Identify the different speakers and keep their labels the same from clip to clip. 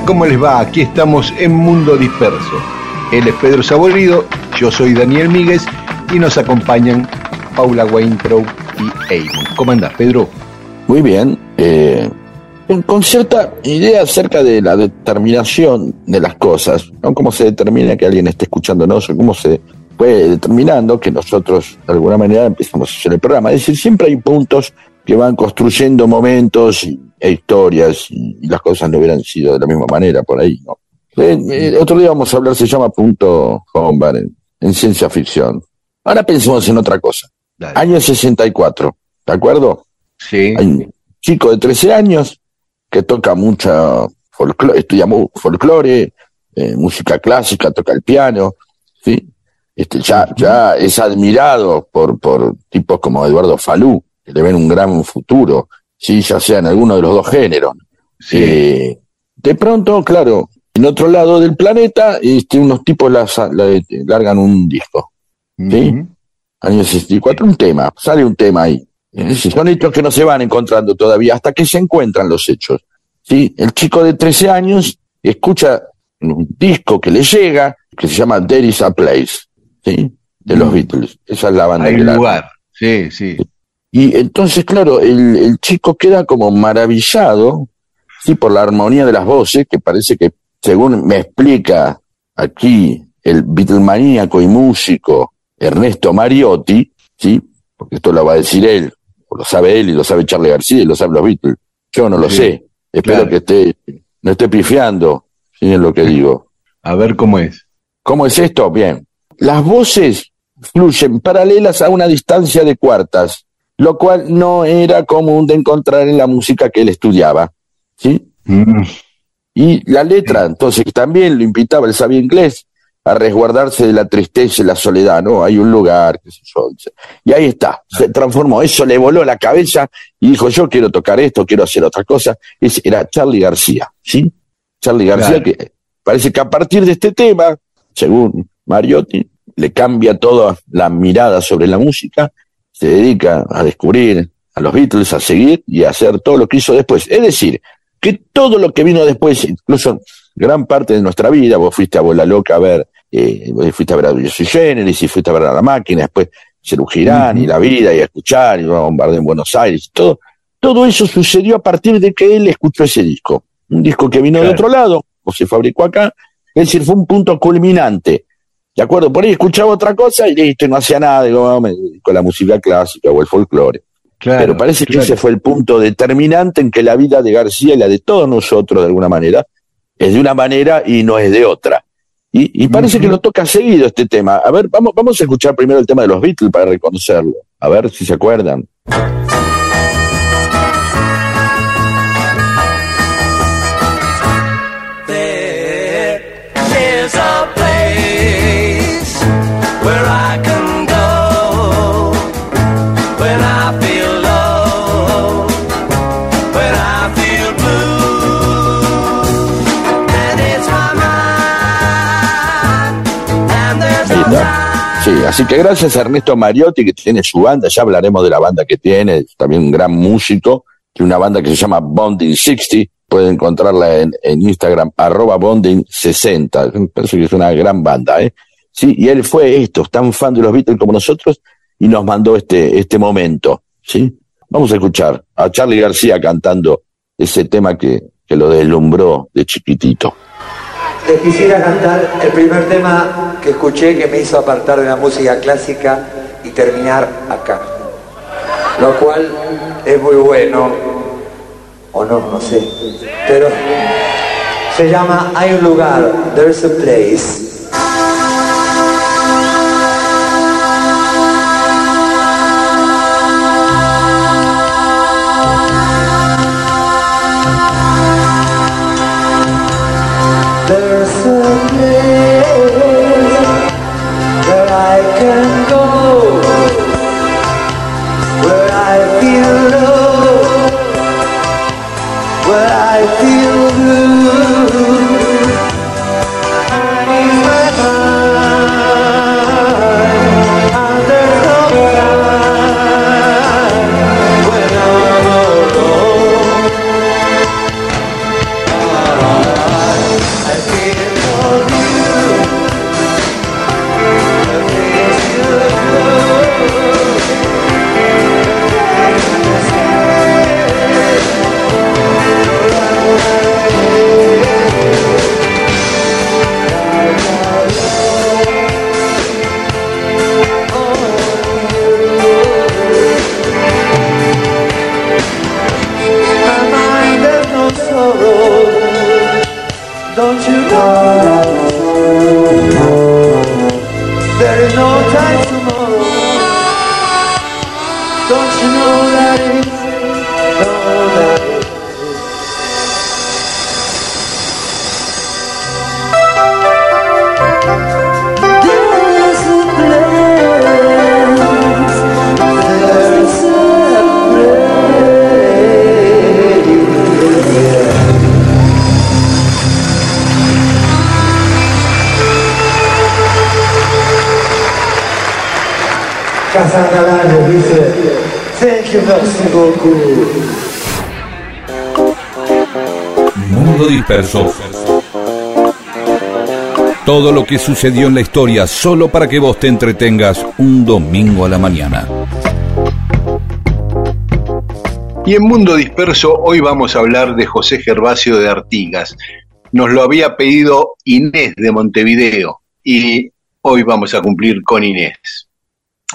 Speaker 1: ¿Cómo les va? Aquí estamos en Mundo Disperso. Él es Pedro Saborido, yo soy Daniel Míguez y nos acompañan Paula Weintraub y Eamon. ¿Cómo andás, Pedro?
Speaker 2: Muy bien. eh, con, cierta idea acerca de la determinación de las cosas, ¿no? Cómo se determina que alguien esté escuchándonos o cómo se fue determinando que nosotros de alguna manera empezamos a hacer el programa. Es decir, siempre hay puntos que van construyendo momentos y- historias y, las cosas no hubieran sido de la misma manera por ahí, ¿no? Eh, eh, otro día vamos a hablar, se llama Punto Hombar en, en ciencia ficción. Ahora pensemos en otra cosa.
Speaker 1: Dale.
Speaker 2: Año 64, ¿de acuerdo?
Speaker 1: Sí.
Speaker 2: Hay un chico de 13 años que toca mucha folclore, estudia mu- folclore, eh, música clásica, toca el piano, ¿sí? Este, ya, ya es admirado por, por tipos como Eduardo Falú, que le ven un gran futuro, sí, ya sea en alguno de los dos géneros.
Speaker 1: Sí.
Speaker 2: Eh, de pronto, claro, en otro lado del planeta, este, unos tipos las- la- largan un disco. ¿sí?
Speaker 1: Ujú.
Speaker 2: Año 64, un tema, sale un tema ahí. Son hechos que no se van encontrando todavía, hasta que se encuentran los hechos. ¿sí? El chico de 13 años escucha un disco que le llega, que se llama There is a Place, ¿sí? de los
Speaker 1: Mm.
Speaker 2: Beatles. Esa es la banda
Speaker 1: Hay un lugar. Sí, sí.
Speaker 2: Y entonces, claro, el, el chico queda como maravillado, sí, por la armonía de las voces, que parece que, según me explica aquí el Beatlemaníaco y músico Ernesto Mariotti, sí, porque esto lo va a decir él, o lo sabe él y lo sabe Charlie García y lo saben los Beatles. Yo no lo
Speaker 1: Sí,
Speaker 2: sé. Espero
Speaker 1: claro.
Speaker 2: que esté, no esté pifiando, sí, en lo que digo.
Speaker 1: A ver cómo es.
Speaker 2: ¿Cómo es esto? Bien. Las voces fluyen paralelas a una distancia de cuartas, lo cual no era común de encontrar en la música que él estudiaba. ¿sí?
Speaker 1: Mm.
Speaker 2: Y la letra, entonces, también lo invitaba, él sabía inglés, a resguardarse de la tristeza y la soledad, ¿no? Hay un lugar, qué sé yo. Y ahí está, se transformó, eso le voló la cabeza y dijo, yo quiero tocar esto, quiero hacer otra cosa. Ese era Charlie García, ¿sí? Charlie García,
Speaker 1: Claro.
Speaker 2: que parece que a partir de este tema, según Mariotti, le cambia toda la mirada sobre la música, se dedica a descubrir a los Beatles, a seguir y a hacer todo lo que hizo después. Es decir, que todo lo que vino después, incluso gran parte de nuestra vida, vos fuiste a Bola Loca a ver, eh, vos fuiste a ver a Yo Soy Generis y fuiste a ver a La Máquina, después Cerú Girán y La Vida y a escuchar y a bombardear en Buenos Aires, todo, todo eso sucedió a partir de que él escuchó ese disco. Un disco que vino de otro lado, o se fabricó acá, es decir, fue un punto culminante. ¿De acuerdo? Por ahí escuchaba otra cosa y listo, y no hacía nada, digo, "Ah, me a la música clásica o el folclore.
Speaker 1: Claro.
Speaker 2: Pero parece que ese fue el punto determinante en que la vida de García y la de todos nosotros, de alguna manera, es de una manera y no es de otra. Y, y parece que lo toca seguido este tema. A ver, vamos, vamos a escuchar primero el tema de los Beatles para reconocerlo. A ver si se acuerdan. Sí, así que gracias a Ernesto Mariotti, que tiene su banda, ya hablaremos de la banda que tiene, también un gran músico, que una banda que se llama Bonding 60, pueden encontrarla en, Instagram, arroba Bonding 60, me parece que es una gran banda, ¿eh? Sí, y él fue esto, tan fan de los Beatles como nosotros, y nos mandó este, este momento, ¿sí? Vamos a escuchar a Charlie García cantando ese tema que, que lo deslumbró de chiquitito.
Speaker 3: Les quisiera cantar el primer tema que escuché que me hizo apartar de la música clásica y terminar acá. Lo cual es muy bueno, o no, no sé. Pero se llama Hay un lugar, There's a Place. Casangalano dice Thank you beaucoup.
Speaker 4: Mundo disperso. Todo lo que sucedió en la historia solo para que vos te entretengas un domingo a la mañana.
Speaker 1: Y en Mundo Disperso hoy vamos a hablar de José Gervasio de Artigas. Nos lo había pedido Inés de Montevideo y hoy vamos a cumplir con Inés.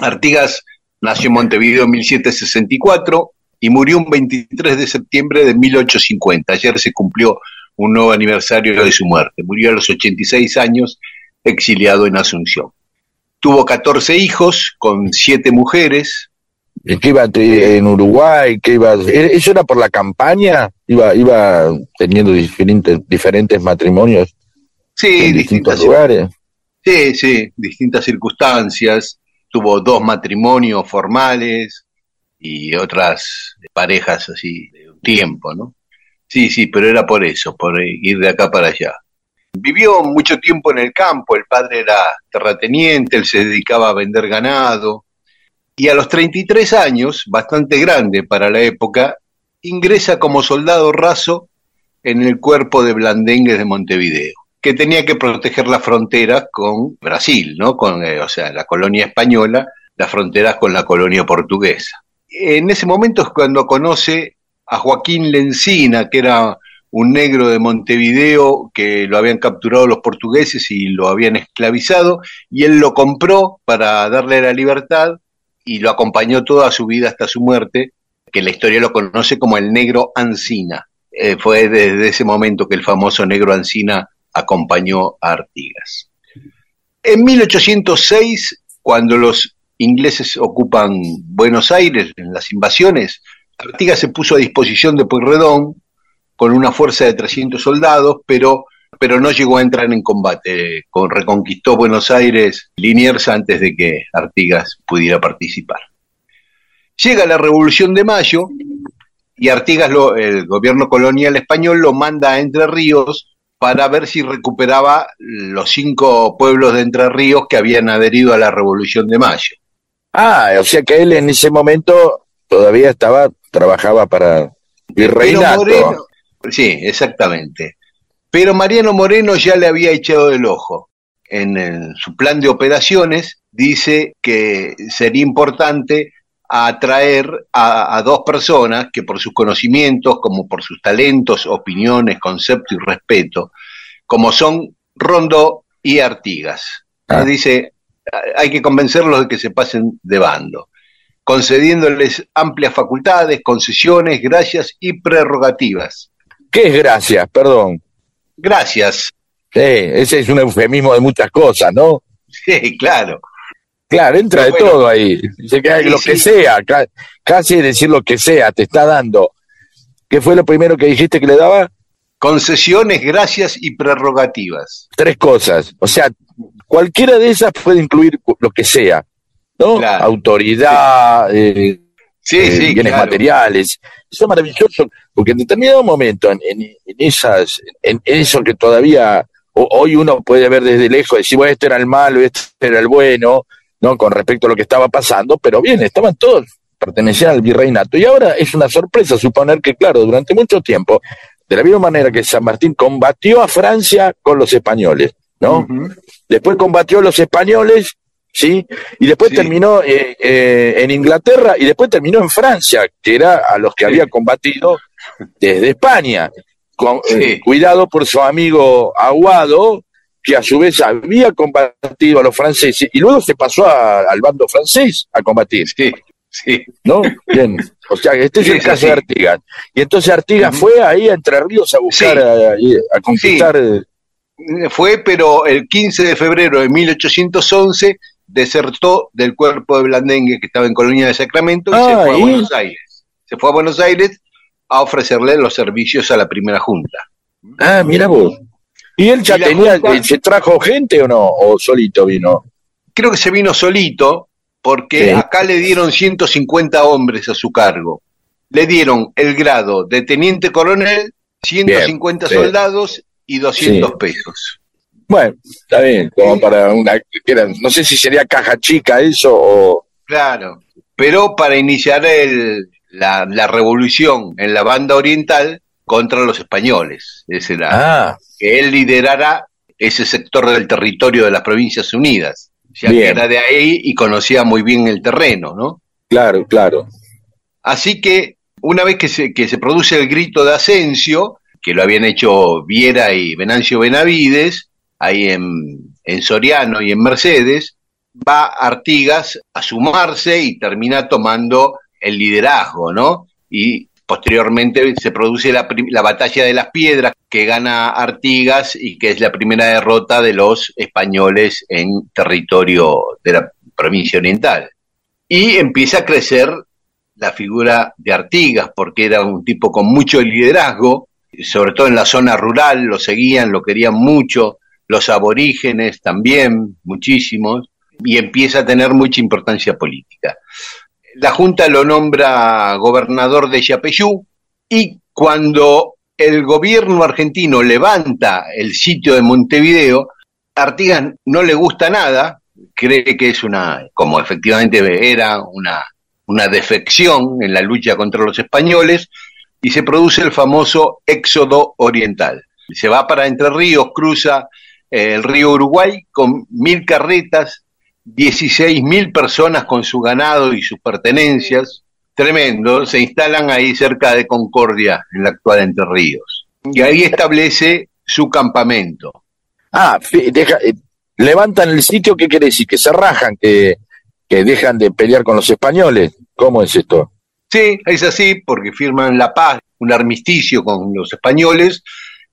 Speaker 1: Artigas nació en Montevideo en 1764 y murió un 23 de septiembre de 1850. Ayer se cumplió un nuevo aniversario de su muerte. Murió a los 86 años, exiliado en Asunción. Tuvo 14 hijos con 7 mujeres.
Speaker 2: ¿Y ¿Qué iba en Uruguay? ¿Qué iba? ¿e- ¿Eso era por la campaña? ¿Iba, iba teniendo diferentes, diferentes matrimonios
Speaker 1: Sí,
Speaker 2: en distintos lugares?
Speaker 1: Sí, sí, distintas circunstancias. Tuvo dos matrimonios formales y otras parejas así de un tiempo, ¿no? Sí, sí, pero era por eso, por ir de acá para allá. Vivió mucho tiempo en el campo, el padre era terrateniente, él se dedicaba a vender ganado y a los 33 años, bastante grande para la época, ingresa como soldado raso en el cuerpo de Blandengues de Montevideo que tenía que proteger la frontera con Brasil, ¿no? Con, eh, o sea, la colonia española, las fronteras con la colonia portuguesa. En ese momento es cuando conoce a Joaquín Lencina, que era un negro de Montevideo que lo habían capturado los portugueses y lo habían esclavizado, y él lo compró para darle la libertad y lo acompañó toda su vida hasta su muerte, que la historia lo conoce como el negro Ancina. Eh, fue desde ese momento que el famoso negro Ancina acompañó a Artigas. En 1806, cuando los ingleses ocupan Buenos Aires en las invasiones, Artigas se puso a disposición de Pueyrredón con una fuerza de 300 soldados, pero, pero no llegó a entrar en combate. Con, reconquistó Buenos Aires Liniers antes de que Artigas pudiera participar. Llega la Revolución de Mayo y Artigas, lo, el gobierno colonial español, lo manda a Entre Ríos para ver si recuperaba los cinco pueblos de Entre Ríos que habían adherido a la Revolución de Mayo.
Speaker 2: Ah, o sea que él en ese momento todavía estaba, trabajaba para, Virreinato.
Speaker 1: Moreno, sí, exactamente. Pero Mariano Moreno ya le había echado del ojo. En, el- su plan de operaciones dice que sería importante atraer a, a dos personas que por sus conocimientos, como por sus talentos, opiniones, concepto y respeto, como son Rondo y Artigas.
Speaker 2: Ah.
Speaker 1: Dice, hay que convencerlos de que se pasen de bando, concediéndoles amplias facultades, concesiones, gracias y prerrogativas.
Speaker 2: ¿Qué es gracias? Perdón.
Speaker 1: Gracias.
Speaker 2: Sí, ese es un eufemismo de muchas cosas, ¿no?
Speaker 1: Sí, claro.
Speaker 2: Claro, entra de
Speaker 1: bueno.
Speaker 2: todo ahí. Dice que
Speaker 1: Sí,
Speaker 2: lo que sea, ca- casi decir lo que sea, te está dando. ¿Qué fue lo primero que dijiste que le daba?
Speaker 1: Concesiones, gracias y prerrogativas.
Speaker 2: Tres cosas. O sea, cualquiera de esas puede incluir lo que sea, ¿no?
Speaker 1: Claro.
Speaker 2: Autoridad, eh,
Speaker 1: Sí,
Speaker 2: eh,
Speaker 1: sí,
Speaker 2: bienes
Speaker 1: claro.
Speaker 2: materiales. Eso es maravilloso, porque en determinado momento, en, en- en esas, en, en eso que todavía hoy uno puede ver desde lejos, decir, bueno, este era el malo, este era el bueno, ¿no? Con respecto a lo que estaba pasando, pero bien, estaban todos, pertenecían al virreinato. Y ahora es una sorpresa suponer que, claro, durante mucho tiempo, de la misma manera que San Martín combatió a Francia con los españoles, ¿no? Después combatió a los españoles, ¿sí? Y después
Speaker 1: Sí.
Speaker 2: terminó eh, eh, en Inglaterra y después terminó en Francia, que era a los que
Speaker 1: Sí.
Speaker 2: había combatido desde España. Con,
Speaker 1: Sí.
Speaker 2: eh, cuidado por su amigo Aguado, que a su vez había combatido a los franceses y luego se pasó a- al bando francés a combatir,
Speaker 1: Sí, sí.
Speaker 2: ¿no? Bien, o sea, este es el caso de. Artigas. Y entonces Artigas fue ahí a Entre Ríos a buscar,
Speaker 1: Sí.
Speaker 2: a, a conquistar... eh,
Speaker 1: Fue, pero el 15 de febrero de 1811 desertó del cuerpo de Blandengue que estaba en Colonia de Sacramento y se
Speaker 2: Ah,
Speaker 1: fue a
Speaker 2: ¿y?
Speaker 1: Buenos Aires. Se fue a Buenos Aires a ofrecerle los servicios a la primera junta.
Speaker 2: Ah, mira vos. ¿Y él ya
Speaker 1: Y
Speaker 2: tenía,
Speaker 1: Junta-
Speaker 2: eh, se trajo gente o no? ¿O solito vino?
Speaker 1: Creo que se vino solito porque
Speaker 2: Sí.
Speaker 1: acá le dieron 150 hombres a su cargo. Le dieron el grado de teniente coronel, 150
Speaker 2: sí.
Speaker 1: soldados y 200
Speaker 2: Sí.
Speaker 1: pesos.
Speaker 2: Bueno, está bien, como para una, que era- no sé si sería caja chica eso o...
Speaker 1: Claro, pero para iniciar el, la, la revolución en la banda oriental contra los españoles. Ese era,
Speaker 2: Ah,
Speaker 1: que él liderara ese sector del territorio de las Provincias Unidas, ya
Speaker 2: Bien.
Speaker 1: que era de ahí y conocía muy bien el terreno, ¿no?
Speaker 2: claro, claro.
Speaker 1: Así que una vez que se, que se produce el grito de Asensio, que lo habían hecho Viera y Venancio Benavides, ahí en, en Soriano y en Mercedes, va Artigas a sumarse y termina tomando el liderazgo, ¿no? Y posteriormente se produce la, batalla de las piedras que gana Artigas y que es la primera derrota de los españoles en territorio de la provincia oriental. Y empieza a crecer la figura de Artigas, porque era un tipo con mucho liderazgo, sobre todo en la zona rural, lo seguían, lo querían mucho, los aborígenes también, muchísimos, y empieza a tener mucha importancia política. La Junta lo nombra gobernador de Yapeyú y cuando el gobierno argentino levanta el sitio de Montevideo, Artigas no le gusta nada, cree que es una, como efectivamente era, una, una defección en la lucha contra los españoles, y se produce el famoso éxodo oriental. Se va para Entre Ríos, cruza eh, el río Uruguay con mil carretas, 16 mil personas con su ganado y sus pertenencias, tremendo, se instalan ahí cerca de Concordia, en la actual Entre Ríos. Y ahí establece su campamento.
Speaker 2: Ah, deja- eh, levantan el sitio, ¿qué quiere decir? Que se rajan, que, que dejan de pelear con los españoles. ¿Cómo es esto?
Speaker 1: Sí, es así, porque firman la paz, un armisticio con los españoles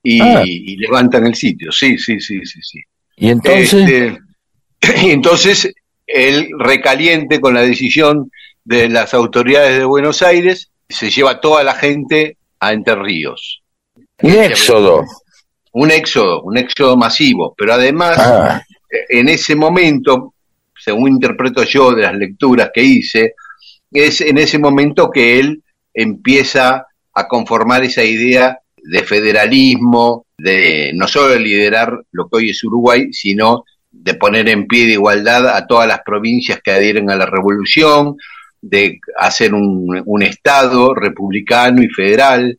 Speaker 1: y,
Speaker 2: Ah.
Speaker 1: y levantan el sitio. Sí, sí, sí, sí, sí.
Speaker 2: Y entonces...
Speaker 1: Este, y entonces él recaliente con la decisión de las autoridades de Buenos Aires, se lleva toda la gente a Entre Ríos.
Speaker 2: un éxodo.
Speaker 1: Un éxodo, un éxodo masivo, pero además
Speaker 2: Ah,
Speaker 1: en ese momento, según interpreto yo de las lecturas que hice, es en ese momento que él empieza a conformar esa idea de federalismo, de no solo de liderar lo que hoy es Uruguay, sino de poner en pie de igualdad a todas las provincias que adhieren a la revolución, de hacer un, un Estado republicano y federal,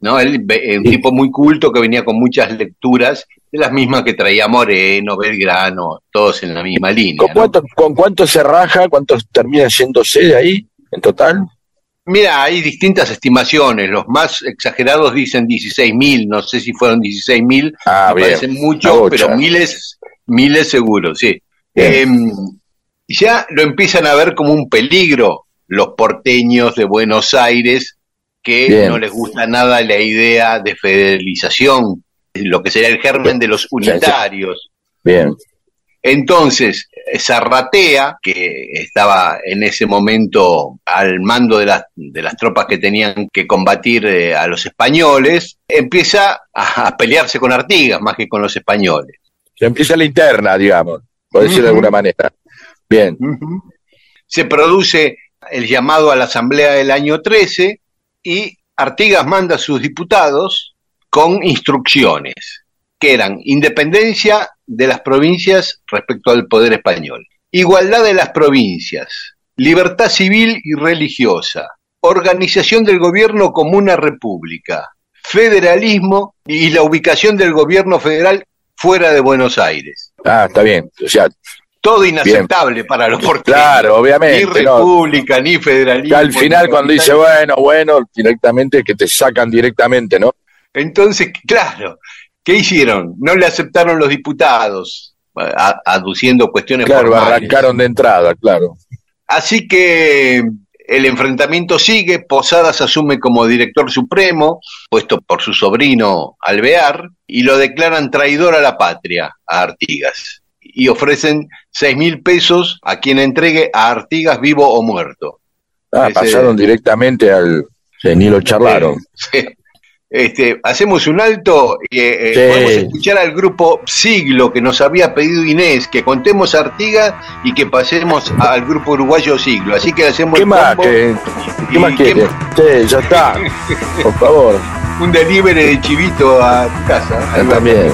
Speaker 1: ¿no? Él, un tipo muy culto que venía con muchas lecturas, de las mismas que traía Moreno, Belgrano, todos en la misma línea.
Speaker 5: ¿Con
Speaker 1: ¿no?
Speaker 5: cuánto, ¿Con cuánto se raja? ¿Cuánto termina yéndose de ahí en total?
Speaker 1: Mira, hay distintas estimaciones. Los más exagerados dicen 16.000, no sé si fueron 16.000,
Speaker 5: Ah,
Speaker 1: me
Speaker 5: bien.
Speaker 1: parecen
Speaker 5: Una
Speaker 1: mucho,
Speaker 5: bocha.
Speaker 1: pero miles, miles seguro, sí. Eh, ya lo empiezan a ver como un peligro los porteños de Buenos Aires, que
Speaker 5: Bien.
Speaker 1: no les gusta nada la idea de federalización, lo que sería el germen de los unitarios.
Speaker 5: Bien.
Speaker 1: Entonces, Zarratea, que estaba en ese momento al mando de las, de las tropas que tenían que combatir eh, a los españoles, empieza a, a pelearse con Artigas más que con los españoles.
Speaker 5: Se empieza la interna, digamos, por decir de alguna manera. Bien.
Speaker 1: Se produce el llamado a la Asamblea del año 13 y Artigas manda a sus diputados con instrucciones que eran independencia de las provincias respecto al poder español, igualdad de las provincias, libertad civil y religiosa, organización del gobierno como una república, federalismo y la ubicación del gobierno federal fuera de Buenos Aires.
Speaker 5: Ah, está bien. O sea,
Speaker 1: Todo inaceptable para los porteños.
Speaker 5: claro,
Speaker 1: Ni
Speaker 5: obviamente. ¿no?
Speaker 1: república, ni federalismo.
Speaker 5: Al final,
Speaker 1: ni
Speaker 5: cuando dice, bueno, bueno, directamente que te sacan directamente, ¿no?
Speaker 1: Entonces, claro, ¿qué hicieron? No le aceptaron los diputados, a- aduciendo cuestiones
Speaker 5: Claro,
Speaker 1: formales.
Speaker 5: arrancaron de entrada, claro.
Speaker 1: Así que el enfrentamiento sigue, Posadas asume como director supremo, puesto por su sobrino Alvear, y lo declaran traidor a la patria, a Artigas, y ofrecen seis mil pesos a quien entregue a Artigas vivo o muerto.
Speaker 5: Ah,
Speaker 1: Ese-
Speaker 5: pasaron directamente al... Sí, ni lo charlaron.
Speaker 1: Sí. Este, hacemos un alto y eh,
Speaker 5: Sí.
Speaker 1: podemos escuchar al grupo Siglo que nos había pedido Inés que contemos a Artigas y que pasemos al grupo uruguayo Siglo. Así que hacemos
Speaker 5: ¿Qué
Speaker 1: el
Speaker 5: más?
Speaker 1: combo
Speaker 5: ¿Qué, más
Speaker 1: ¿qué
Speaker 5: quiere? Sí, ya está. Por favor.
Speaker 1: un delivery de chivito a tu casa.
Speaker 5: Ya también.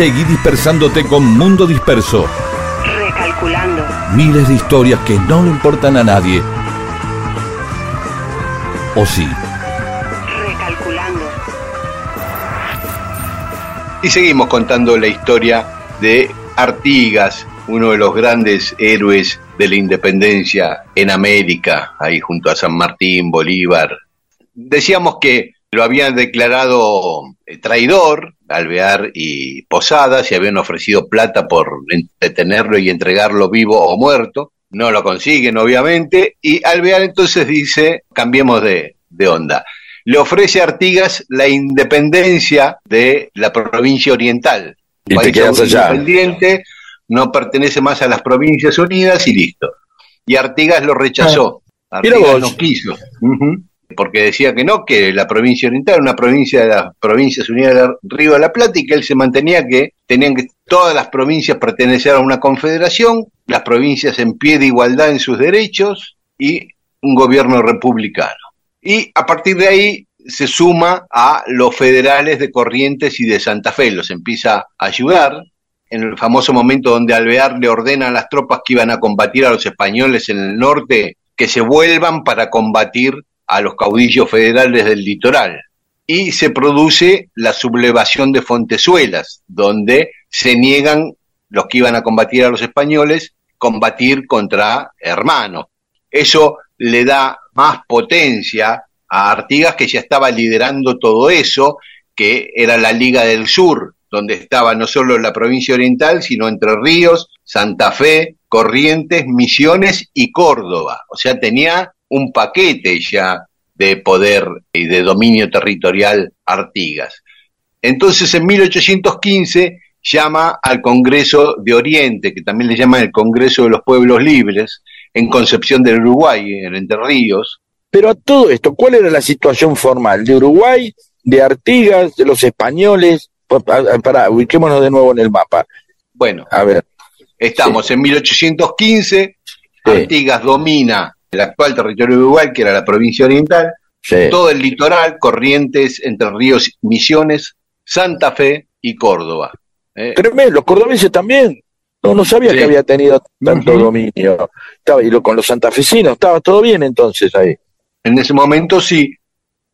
Speaker 4: Seguí dispersándote con Mundo Disperso.
Speaker 6: Recalculando.
Speaker 4: Miles de historias que no le importan a nadie. ¿O sí?
Speaker 6: Recalculando.
Speaker 1: Y seguimos contando la historia de Artigas, uno de los grandes héroes de la independencia en América, ahí junto a San Martín, Bolívar. Decíamos que lo habían declarado eh, traidor, Alvear y Posadas, y habían ofrecido plata por detenerlo y entregarlo vivo o muerto. No lo consiguen, obviamente, y Alvear entonces dice, cambiemos de, de onda. Le ofrece a Artigas la independencia de la provincia oriental,
Speaker 2: Y te
Speaker 1: país
Speaker 2: quedas allá.
Speaker 1: independiente, no pertenece más a las Provincias Unidas y listo. Y Artigas lo rechazó.
Speaker 2: Ah,
Speaker 1: Artigas no quiso. Porque decía que no, que la provincia oriental era una provincia de las Provincias Unidas del Río de la Plata y que él se mantenía que tenían que todas las provincias pertenecer a una confederación, las provincias en pie de igualdad en sus derechos y un gobierno republicano. Y a partir de ahí se suma a los federales de Corrientes y de Santa Fe, los empieza a ayudar. En el famoso momento donde Alvear le ordena a las tropas que iban a combatir a los españoles en el norte que se vuelvan para combatir a los caudillos federales del litoral. Y se produce la sublevación de Fontezuelas, donde se niegan los que iban a combatir a los españoles, combatir contra hermanos. Eso le da más potencia a Artigas, que ya estaba liderando todo eso, que era la Liga del Sur, donde estaba no solo la provincia oriental, sino Entre Ríos, Santa Fe, Corrientes, Misiones y Córdoba. O sea, tenía un paquete ya de poder y de dominio territorial Artigas. Entonces, en 1815 llama al Congreso de Oriente, que también le llaman el Congreso de los Pueblos Libres, en Concepción del Uruguay, en Entre Ríos.
Speaker 2: Pero a todo esto, ¿cuál era la situación formal? ¿De Uruguay, de Artigas, de los españoles? Para, ubiquémonos de nuevo en el mapa.
Speaker 1: Bueno,
Speaker 2: A ver,
Speaker 1: estamos en 1815,
Speaker 2: Sí.
Speaker 1: Artigas domina el actual territorio de Uruguay, que era la provincia oriental,
Speaker 2: sí.
Speaker 1: todo el litoral, Corrientes, Entre Ríos, Misiones, Santa Fe y Córdoba. ¿eh?
Speaker 2: Tremendo, los cordobeses también. No, no sabía
Speaker 1: Sí.
Speaker 2: que había tenido tanto dominio. Estaba, y lo, con los santafesinos, estaba todo bien entonces ahí.
Speaker 1: En ese momento sí.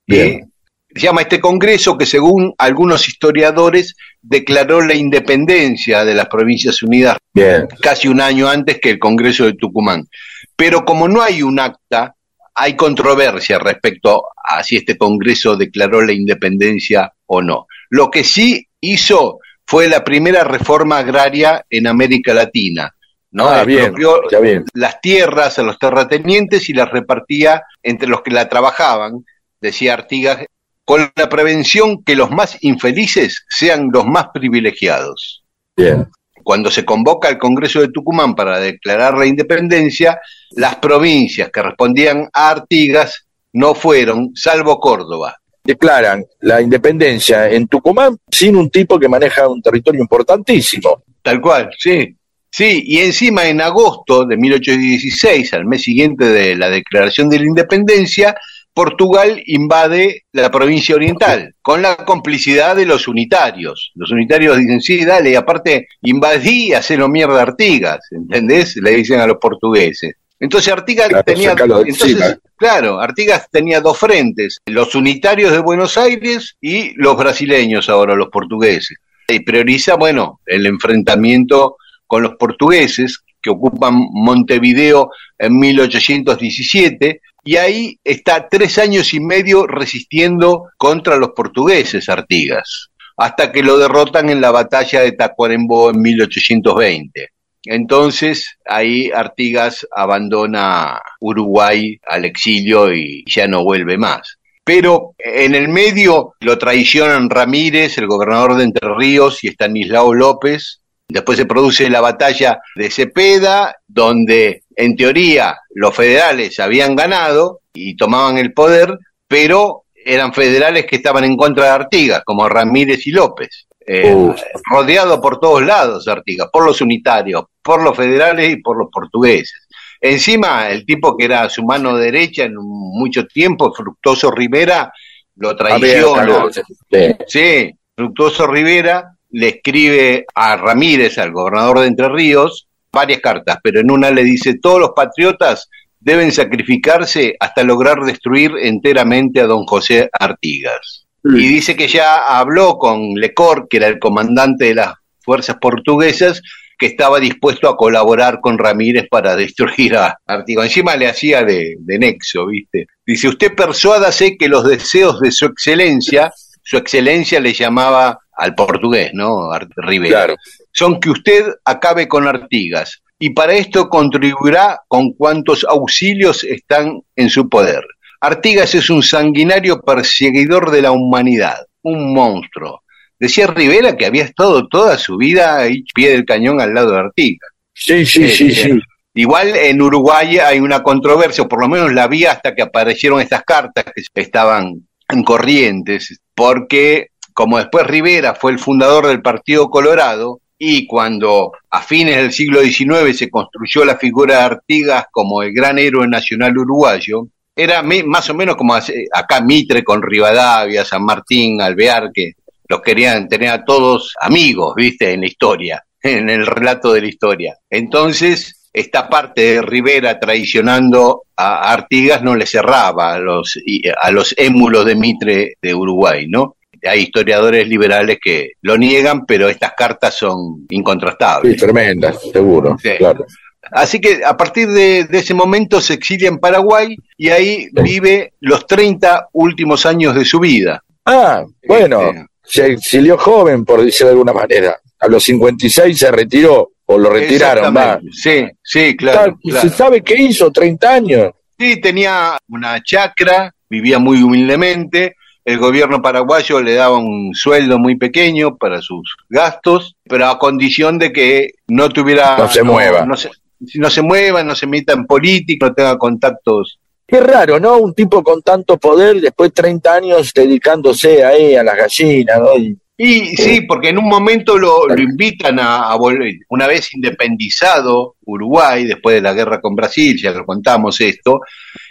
Speaker 2: Bien.
Speaker 1: Y se llama este congreso que según algunos historiadores declaró la independencia de las Provincias Unidas
Speaker 2: Bien.
Speaker 1: casi un año antes que el Congreso de Tucumán. Pero como no hay un acta, hay controversia respecto a si este Congreso declaró la independencia o no. Lo que sí hizo fue la primera reforma agraria en América Latina. ¿no?
Speaker 2: Ah, bien, ya bien.
Speaker 1: las tierras a los terratenientes y las repartía entre los que la trabajaban, decía Artigas, con la prevención que los más infelices sean los más privilegiados
Speaker 2: Bien.
Speaker 1: Cuando se convoca al Congreso de Tucumán para declarar la independencia, las provincias que respondían a Artigas no fueron, salvo Córdoba.
Speaker 2: Declaran la independencia en Tucumán sin un tipo que maneja un territorio importantísimo.
Speaker 1: Tal cual, sí. Sí, y encima en agosto de 1816, al mes siguiente de la declaración de la independencia, Portugal invade la provincia oriental con la complicidad de los unitarios. Los unitarios dicen, sí, dale, y aparte invadí y hacelo mierda a Artigas, ¿entendés? Le dicen a los portugueses. Entonces Artigas
Speaker 2: Claro,
Speaker 1: tenía, entonces, claro, Artigas tenía dos frentes, los unitarios de Buenos Aires y los brasileños ahora, los portugueses. Y prioriza, bueno, el enfrentamiento con los portugueses que ocupan Montevideo en 1817 y ahí está tres años y medio resistiendo contra los portugueses Artigas, hasta que lo derrotan en la batalla de Tacuarembó en 1820. Entonces ahí Artigas abandona Uruguay al exilio y ya no vuelve más. Pero en el medio lo traicionan Ramírez, el gobernador de Entre Ríos, y Estanislao López. Después se produce la batalla de Cepeda, donde en teoría los federales habían ganado y tomaban el poder, pero eran federales que estaban en contra de Artigas, como Ramírez y López. Eh, rodeado por todos lados Artigas, por los unitarios, por los federales y por los portugueses. Encima, el tipo que era su mano derecha en mucho tiempo, Fructuoso Rivera, lo traiciona.
Speaker 2: Sí.
Speaker 1: Sí, Fructuoso Rivera le escribe a Ramírez, al gobernador de Entre Ríos, varias cartas, pero en una le dice, todos los patriotas deben sacrificarse hasta lograr destruir enteramente a don José Artigas.
Speaker 2: Mm.
Speaker 1: Y dice que ya habló con Lecor, que era el comandante de las fuerzas portuguesas, que estaba dispuesto a colaborar con Ramírez para destruir a Artigas. Encima le hacía de, de nexo, ¿viste? Dice, usted persuádase que los deseos de su excelencia, su excelencia le llamaba al portugués, ¿no? Rivera.
Speaker 2: Claro.
Speaker 1: Son que usted acabe con Artigas y para esto contribuirá con cuantos auxilios están en su poder. Artigas es un sanguinario perseguidor de la humanidad, un monstruo. Decía Rivera que había estado toda su vida ahí, pie del cañón al lado de Artigas.
Speaker 2: Sí, sí, sí,
Speaker 1: Eh,
Speaker 2: sí.
Speaker 1: Igual en Uruguay hay una controversia, o por lo menos la había hasta que aparecieron estas cartas que estaban en corrientes, porque como después Rivera fue el fundador del Partido Colorado, y cuando a fines del siglo XIX se construyó la figura de Artigas como el gran héroe nacional uruguayo, era más o menos como acá Mitre con Rivadavia, San Martín, Alvear, que los querían tener a todos amigos, viste, en la historia, en el relato de la historia. Entonces, esta parte de Rivera traicionando a Artigas no le cerraba a los, a los émulos de Mitre de Uruguay, ¿no? Hay historiadores liberales que lo niegan, pero estas cartas son
Speaker 2: Sí,
Speaker 1: incontrastables.
Speaker 2: tremendas, seguro,
Speaker 1: Sí.
Speaker 2: claro.
Speaker 1: Así que a partir de, de ese momento se exilia en Paraguay y ahí vive los 30 últimos años de su vida.
Speaker 2: Ah, bueno,
Speaker 1: Este,
Speaker 2: se exilió joven, por decirlo de alguna manera. A los 56 se retiró, o lo retiraron, va.
Speaker 1: Sí, sí, claro.
Speaker 2: ¿Se sabe qué hizo? 30 años.
Speaker 1: Sí, tenía una chacra, vivía muy humildemente. El gobierno paraguayo le daba un sueldo muy pequeño para sus gastos, pero a condición de que no tuviera.
Speaker 2: No se mueva.
Speaker 1: No se, no se mueva, no se meta en política, no tenga contactos.
Speaker 2: Qué raro, ¿no? Un tipo con tanto poder, después 30 años dedicándose ahí a las gallinas, ¿no? Y-
Speaker 1: Y sí, porque en un momento lo, lo invitan a, a volver, una vez independizado Uruguay, después de la guerra con Brasil, ya lo contamos esto,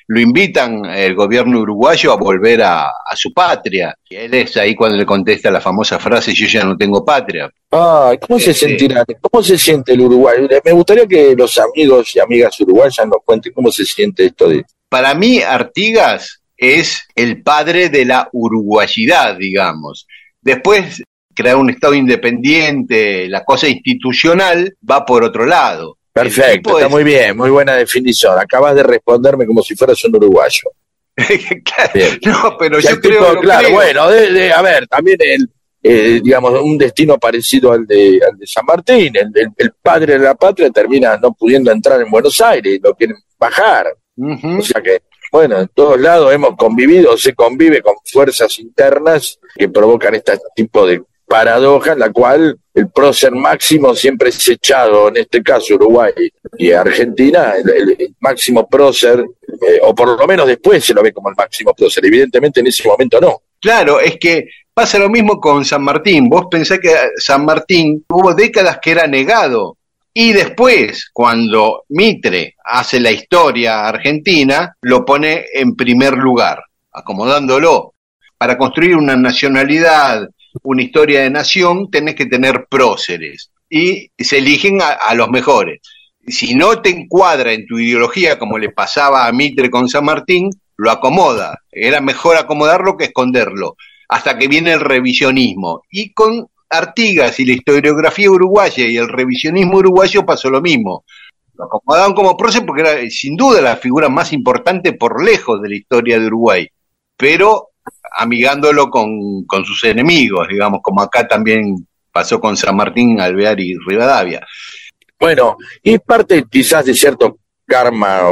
Speaker 1: lo invitan el gobierno uruguayo a volver a, a su patria. Y él es ahí cuando le contesta la famosa frase, yo ya no tengo patria.
Speaker 2: Ay, ¿cómo se
Speaker 1: Sí.
Speaker 2: sentirá? ¿Cómo se siente el Uruguay? Me gustaría que los amigos y amigas uruguayas nos cuenten cómo se siente esto de...
Speaker 1: Para mí, Artigas es el padre de la uruguayidad, digamos. Después, crear un Estado independiente, la cosa institucional, va por otro lado.
Speaker 2: Perfecto, está
Speaker 1: es-
Speaker 2: muy bien, muy buena definición. Acabas de responderme como si fueras un uruguayo.
Speaker 1: Claro,
Speaker 2: Bien.
Speaker 1: no, pero yo
Speaker 2: tipo,
Speaker 1: creo,
Speaker 2: claro,
Speaker 1: creo.
Speaker 2: bueno, de- de- a ver, también el, eh, digamos, un destino parecido al de, al de San Martín. El, el- el padre de la patria termina no pudiendo entrar en Buenos Aires, lo quieren bajar. O sea que, bueno, en todos lados hemos convivido, se convive con fuerzas internas que provocan este tipo de paradoja en la cual el prócer máximo siempre es echado, en este caso Uruguay y Argentina, el, máximo prócer, eh, o por lo menos después se lo ve como el máximo prócer, evidentemente en ese momento no.
Speaker 1: Claro, es que pasa lo mismo con San Martín. Vos pensás que San Martín hubo décadas que era negado. Y después, cuando Mitre hace la historia argentina, lo pone en primer lugar, acomodándolo. Para construir una nacionalidad, una historia de nación, tenés que tener próceres. Y se eligen a, a los mejores. Si no te encuadra en tu ideología, como le pasaba a Mitre con San Martín, lo acomoda. Era mejor acomodarlo que esconderlo, hasta que viene el revisionismo. Y con Artigas y la historiografía uruguaya y el revisionismo uruguayo pasó lo mismo. Lo acomodaban como prócer porque era sin duda la figura más importante por lejos de la historia de Uruguay, pero amigándolo con, sus enemigos, digamos, como acá también pasó con San Martín, Alvear y Rivadavia.
Speaker 2: Bueno, y parte quizás de cierto karma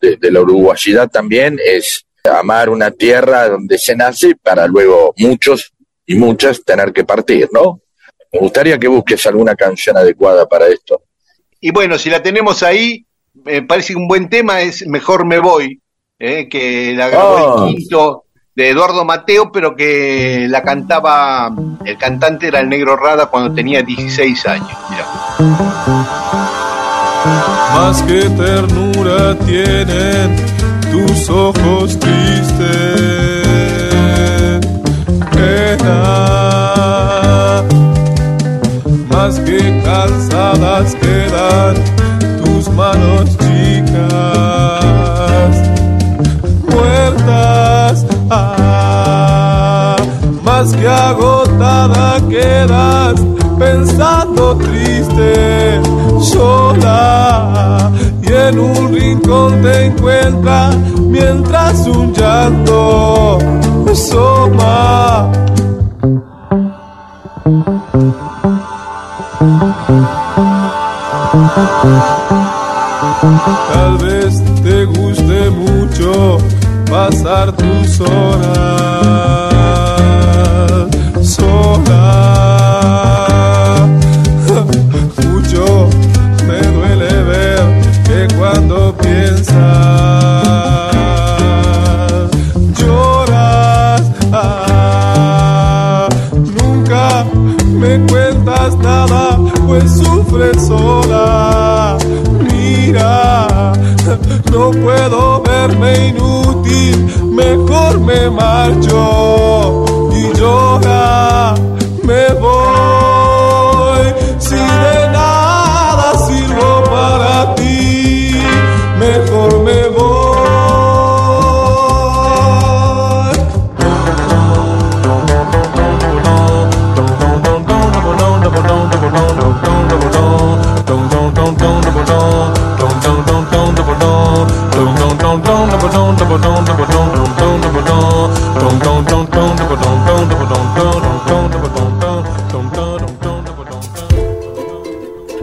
Speaker 2: de la uruguayidad también es amar una tierra donde se nace para luego muchos y muchas tener que partir, ¿no? Me gustaría que busques alguna canción adecuada para esto.
Speaker 1: Y bueno, si la tenemos ahí, me parece que un buen tema es Mejor me voy, eh, que la grabó
Speaker 2: Ah.
Speaker 1: el quinto de Eduardo Mateo, pero que la cantaba, el cantante era el Negro Rada cuando tenía 16 años. Mira.
Speaker 7: Más que ternura tienen tus ojos tristes. Más que cansadas quedan tus manos chicas. Muertas. Ah, más que agotada quedas pensando triste, sola y en un rincón te encuentras mientras un llanto asoma. Tal vez te guste mucho pasar tus horas sola sola. Mira, no puedo verme inútil, mejor me marcho y llora, me voy.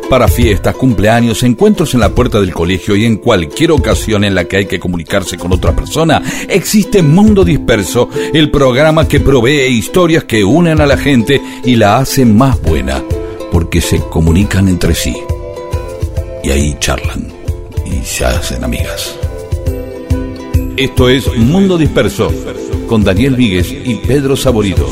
Speaker 7: Para
Speaker 4: fiestas, cumpleaños, encuentros en la puerta del colegio y en cualquier ocasión en la que hay que comunicarse con otra persona, existe Mundo Disperso, el programa que provee historias que unen a la gente y la hacen más buena, porque se comunican entre sí. Y ahí charlan y se hacen amigas. Esto es Mundo Disperso, con Daniel Víguez y Pedro Saborido.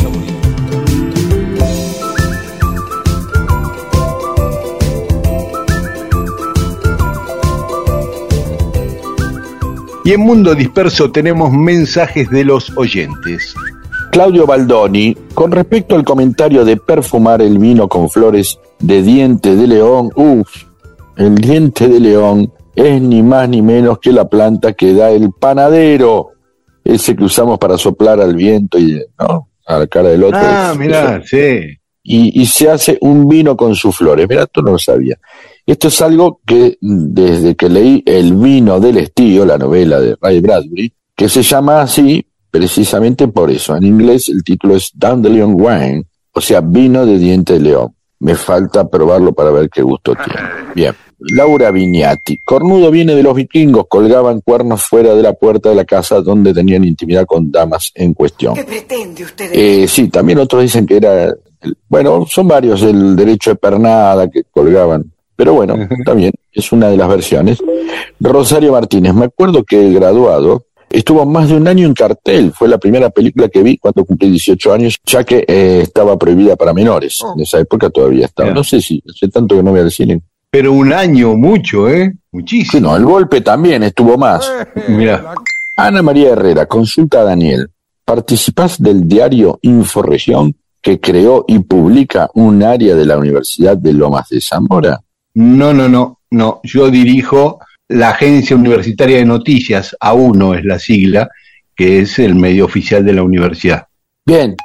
Speaker 1: Y en Mundo Disperso tenemos mensajes de los oyentes.
Speaker 2: Claudio Baldoni, con respecto al comentario de perfumar el vino con flores de diente de león, uff, el diente de león es ni más ni menos que la planta que da el panadero, ese que usamos para soplar al viento y ¿no? a la cara del otro.
Speaker 1: Ah, mirá, sí.
Speaker 2: y, y se hace un vino con sus flores. Mira, tú no lo sabía. Esto es algo que desde que leí El vino del estío, la novela de Ray Bradbury, que se llama así precisamente por eso. En inglés el título es Dandelion Wine, o sea, vino de diente de león. Me falta probarlo para ver qué gusto tiene. Bien. Laura Vignati. Cornudo viene de los vikingos, colgaban cuernos fuera de la puerta de la casa donde tenían intimidad con damas en cuestión.
Speaker 8: ¿Qué pretende usted?
Speaker 2: Eh, sí, también otros dicen que era, el- bueno, son varios el derecho de pernada que colgaban, pero bueno, también es una de las versiones. Rosario Martínez, me acuerdo que el graduado estuvo más de un año en cartel, fue la primera película que vi cuando cumplí 18 años, ya que eh, estaba prohibida para menores, en esa época todavía estaba, no sé si, hace tanto que no voy al cine.
Speaker 1: Pero un año, mucho, ¿eh?
Speaker 2: Sí,
Speaker 1: Muchísimo.
Speaker 2: no, el golpe también estuvo más.
Speaker 1: Mira,
Speaker 2: Ana María Herrera, consulta a Daniel. ¿Participás del diario Inforegión que creó y publica un área de la Universidad de Lomas de Zamora?
Speaker 1: no, no, no, no. Yo dirijo la Agencia Universitaria de Noticias, A1 es la sigla, que es el medio oficial de la universidad.
Speaker 2: Bien,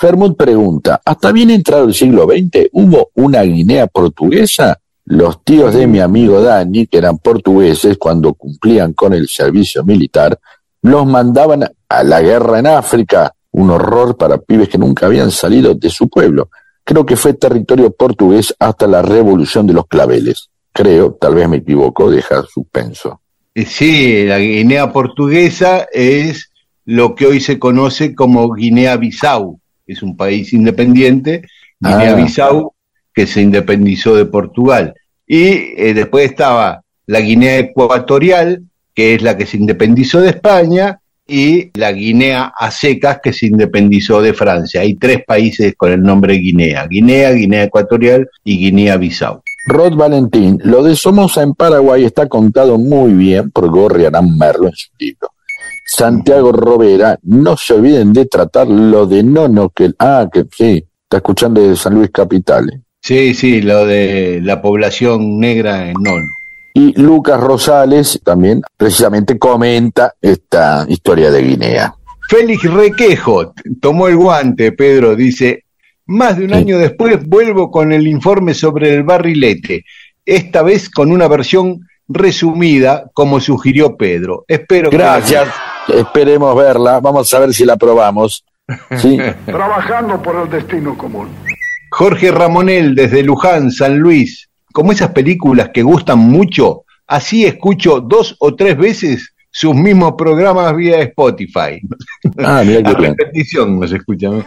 Speaker 2: Fermut pregunta, ¿hasta bien entrado el siglo XX hubo una Guinea portuguesa? Los tíos de mi amigo Dani, que eran portugueses cuando cumplían con el servicio militar, los mandaban a la guerra en África, un horror para pibes que nunca habían salido de su pueblo. Creo que fue territorio portugués hasta la revolución de los claveles. Creo, tal vez me equivoco, deja suspenso.
Speaker 1: Eh, Sí, la Guinea portuguesa es lo que hoy se conoce como Guinea-Bissau. Es un país independiente,
Speaker 2: Ah.
Speaker 1: Guinea-Bissau, que se independizó de Portugal. Y eh, después estaba la Guinea Ecuatorial, que es la que se independizó de España, y la Guinea a secas, que se independizó de Francia. Hay tres países con el nombre Guinea. Guinea, Guinea Ecuatorial y Guinea-Bissau.
Speaker 2: Rod Valentín, lo de Somoza en Paraguay está contado muy bien por Gorri Arán Merlo en su libro. Santiago Robera, no se olviden de tratar lo de Nono, que, ah, que sí, está escuchando de San Luis Capital.
Speaker 1: Sí, sí, lo de la población negra en Nono.
Speaker 2: Y Lucas Rosales también precisamente comenta esta historia de Guinea.
Speaker 1: Félix Requejo tomó el guante, Pedro, dice, más de un
Speaker 2: Sí.
Speaker 1: año después vuelvo con el informe sobre el barrilete, esta vez con una versión resumida, como sugirió Pedro. Espero que-
Speaker 2: Gracias, esperemos verla, vamos a ver si la probamos. Sí,
Speaker 9: Trabajando por el destino común.
Speaker 1: Jorge Ramonel, desde Luján, San Luis, como esas películas que gustan mucho, así escucho dos o tres veces sus mismos programas vía Spotify.
Speaker 2: ah, mira qué
Speaker 1: repetición nos escuchan.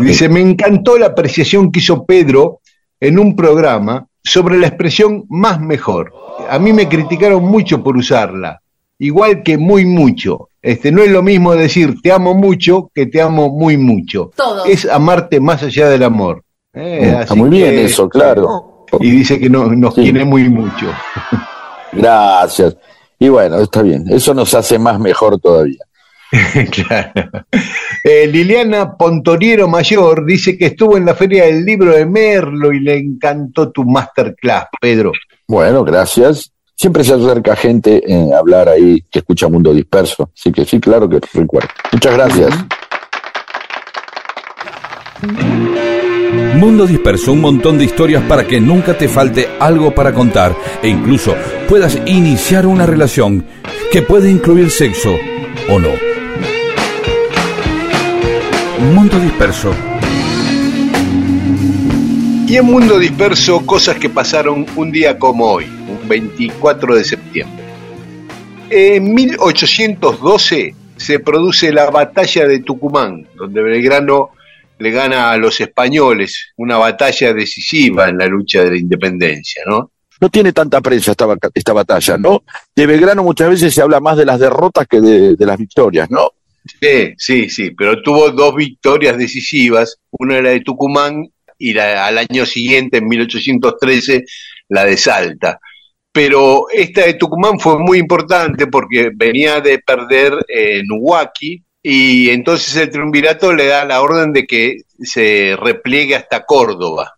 Speaker 1: Dice, me encantó la apreciación que hizo Pedro en un programa sobre la expresión más mejor. A mí me criticaron mucho por usarla, igual que muy mucho. Este, no es lo mismo decir te amo mucho que te amo muy mucho.
Speaker 8: Todos.
Speaker 1: Es amarte más allá del amor. Eh,
Speaker 2: Está
Speaker 1: así
Speaker 2: muy bien
Speaker 1: que-
Speaker 2: eso, claro.
Speaker 1: Y dice que no- nos
Speaker 2: Sí.
Speaker 1: quiere muy mucho.
Speaker 2: Gracias. Y bueno, está bien. Eso nos hace más mejor todavía.
Speaker 1: Claro. Eh, Liliana Pontoriero Mayor dice que estuvo en la Feria del Libro de Merlo y le encantó tu masterclass, Pedro.
Speaker 2: Bueno, gracias. Siempre se acerca gente a hablar ahí que escucha Mundo Disperso. Así que sí, claro que recuerdo. Muchas gracias.
Speaker 4: Mundo Disperso, un montón de historias para que nunca te falte algo para contar e incluso puedas iniciar una relación que puede incluir sexo o no. Mundo Disperso.
Speaker 1: Y en Mundo Disperso, cosas que pasaron un día como hoy, un 24 de septiembre. En 1812 se produce la batalla de Tucumán, donde Belgrano le gana a los españoles, una batalla decisiva en la lucha de la independencia, ¿no?
Speaker 2: No tiene tanta prensa esta, batalla, ¿no? De Belgrano muchas veces se habla más de las derrotas que de, de las victorias, ¿no?
Speaker 1: Sí, sí, sí, pero tuvo dos victorias decisivas, una la de Tucumán y la, al año siguiente, en 1813, la de Salta. Pero esta de Tucumán fue muy importante porque venía de perder en Huaki y entonces el triunvirato le da la orden de que se repliegue hasta Córdoba.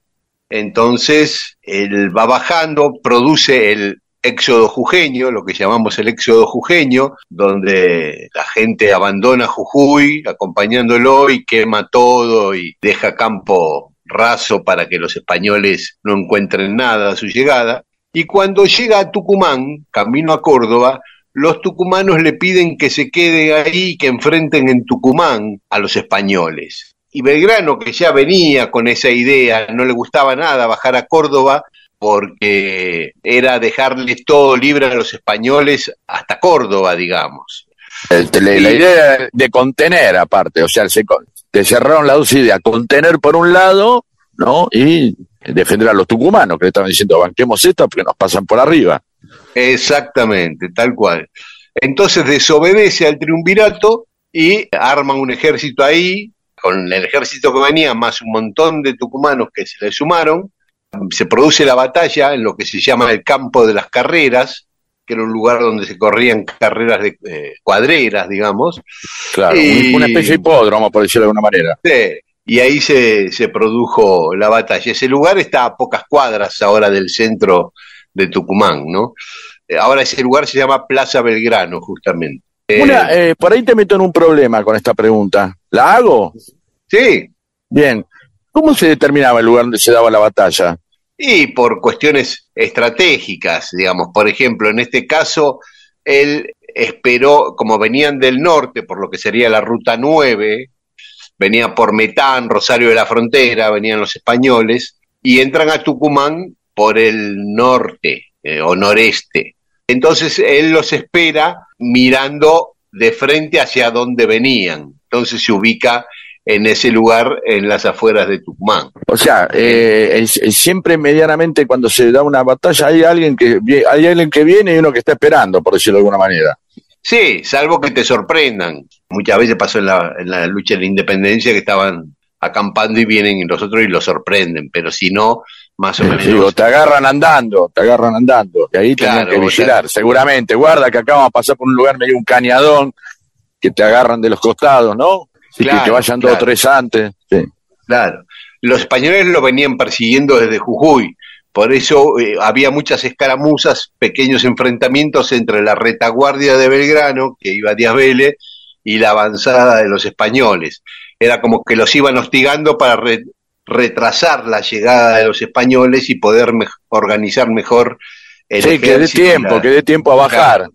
Speaker 1: Entonces él va bajando, produce el éxodo jujeño, lo que llamamos el éxodo jujeño, donde la gente abandona Jujuy acompañándolo y quema todo y deja campo raso para que los españoles no encuentren nada a su llegada. Y cuando llega a Tucumán, camino a Córdoba, los tucumanos le piden que se quede ahí y que enfrenten en Tucumán a los españoles. Y Belgrano, que ya venía con esa idea, no le gustaba nada bajar a Córdoba porque era dejarles todo libre a los españoles hasta Córdoba, digamos.
Speaker 2: El- la, la idea de contener aparte, o sea, se, te cerraron las dos ideas, contener por un lado, ¿no? Y defender a los tucumanos, que le estaban diciendo, banquemos esto porque nos pasan por arriba.
Speaker 1: Exactamente, tal cual. Entonces desobedece al triunvirato y arma un ejército ahí, con el ejército que venía, más un montón de tucumanos que se le sumaron. Se produce la batalla en lo que se llama el campo de las carreras, que era un lugar donde se corrían carreras de eh, cuadreras, digamos.
Speaker 2: Claro,
Speaker 1: Y-
Speaker 2: una especie de hipódromo, por decirlo de alguna manera.
Speaker 1: Sí, y ahí se, se produjo la batalla. Ese lugar está a pocas cuadras ahora del centro de Tucumán, ¿no? Eh, Ahora ese lugar se llama Plaza Belgrano, justamente. Eh,
Speaker 2: Una, eh, por ahí te meto en un problema con esta pregunta. ¿La hago?
Speaker 1: Sí.
Speaker 2: Bien. ¿Cómo se determinaba el lugar donde se daba la batalla?
Speaker 1: Y por cuestiones estratégicas, digamos. Por ejemplo, en este caso, él esperó, como venían del norte, por lo que sería la ruta 9, venía por Metán, Rosario de la Frontera, venían los españoles, y entran a Tucumán por el norte eh, o noreste. Entonces él los espera mirando de frente hacia donde venían. Entonces se ubica en ese lugar en las afueras de Tucumán.
Speaker 2: O sea, eh, siempre medianamente cuando se da una batalla hay alguien que hay alguien que viene y uno que está esperando, por decirlo de alguna manera.
Speaker 1: Sí, salvo que te sorprendan. Muchas veces pasó en la, en la lucha de la independencia que estaban acampando y vienen los otros y los sorprenden, pero si no, más o menos.
Speaker 2: digo, te agarran andando, te agarran andando. Y ahí tenían
Speaker 1: Claro,
Speaker 2: que vigilar, seguramente. Guarda que acá vamos a pasar por un lugar medio un cañadón, que te agarran de los costados, ¿no? Así que- que,
Speaker 1: Claro,
Speaker 2: vayan dos o
Speaker 1: claro.
Speaker 2: tres antes. Sí.
Speaker 1: Claro. Los españoles lo venían persiguiendo desde Jujuy. Por eso eh, había muchas escaramuzas, pequeños enfrentamientos entre la retaguardia de Belgrano, que iba a Díaz Vélez, y la avanzada de los españoles. Era como que los iban hostigando para re- retrasar la llegada de los españoles y poder me- organizar mejor el
Speaker 2: Sí, que dé tiempo,
Speaker 1: la-
Speaker 2: que dé tiempo a bajar.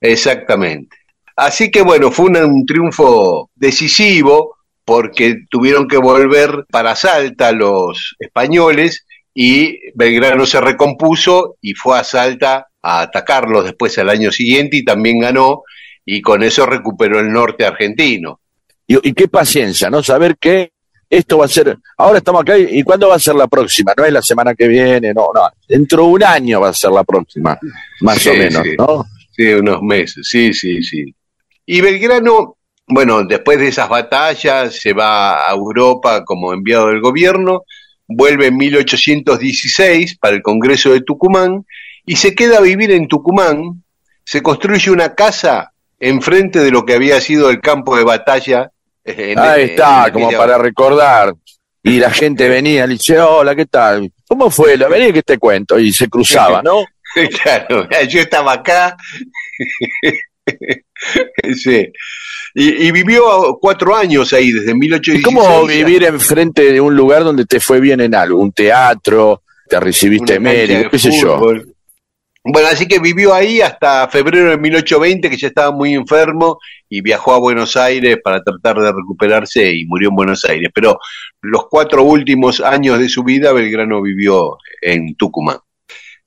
Speaker 1: Exactamente. Así que bueno, fue una- un triunfo decisivo porque tuvieron que volver para Salta los españoles y Belgrano se recompuso y fue a Salta a atacarlos después al año siguiente y también ganó y con eso recuperó el norte argentino.
Speaker 2: Y, y qué paciencia, ¿no? Saber que esto va a ser, ahora estamos acá y, ¿cuándo va a ser la próxima? No es la semana que viene, no, no, dentro de un año va a ser la próxima, más
Speaker 1: Sí,
Speaker 2: o menos,
Speaker 1: sí.
Speaker 2: ¿no?
Speaker 1: Sí, unos meses, sí, sí, sí. Y Belgrano, bueno, después de esas batallas, se va a Europa como enviado del gobierno, vuelve en 1816 para el Congreso de Tucumán y se queda a vivir en Tucumán, se construye una casa enfrente de lo que había sido el campo de batalla. eh, en-
Speaker 2: Ahí
Speaker 1: en
Speaker 2: está, como para recordar. Y la gente venía, le dice, hola, ¿qué tal? ¿Cómo fue? Lo vení que te cuento. Y se cruzaba, ¿no?
Speaker 1: Claro, yo estaba acá. sí. Y, y vivió cuatro años ahí, desde
Speaker 2: ¿Y
Speaker 1: 1816.
Speaker 2: cómo vivir enfrente de un lugar donde te fue bien en algo? Un teatro, te recibiste médico, qué sé yo.
Speaker 1: Bueno, así que vivió ahí hasta febrero de 1820, que ya estaba muy enfermo, y viajó a Buenos Aires para tratar de recuperarse y murió en Buenos Aires. Pero los cuatro últimos años de su vida, Belgrano vivió en Tucumán.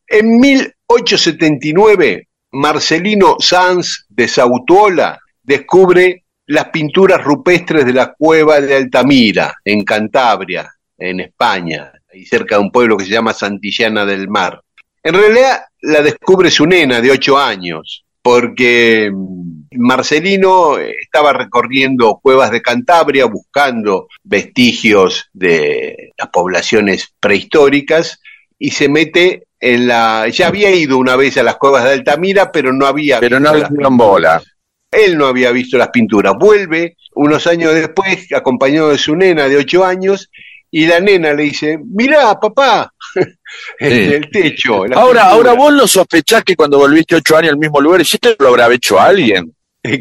Speaker 1: En 1879, Marcelino Sanz de Sautuola descubre las pinturas rupestres de la cueva de Altamira, en Cantabria, en España, ahí cerca de un pueblo que se llama Santillana del Mar. En realidad la descubre su nena de ocho años, porque mm, Marcelino estaba recorriendo cuevas de Cantabria buscando vestigios de las poblaciones prehistóricas y se mete en la... Ya había ido una vez a las cuevas de Altamira, pero no había...
Speaker 2: Pero no dieron bola.
Speaker 1: Él no había visto las pinturas. Vuelve unos años después, acompañado de su nena de ocho años, y la nena le dice, mirá, papá, en
Speaker 2: Sí.
Speaker 1: el techo. la
Speaker 2: Ahora,
Speaker 1: pintura".
Speaker 2: ahora vos lo sospechás que cuando volviste ocho años al mismo lugar, ¿y esto lo habrá hecho alguien?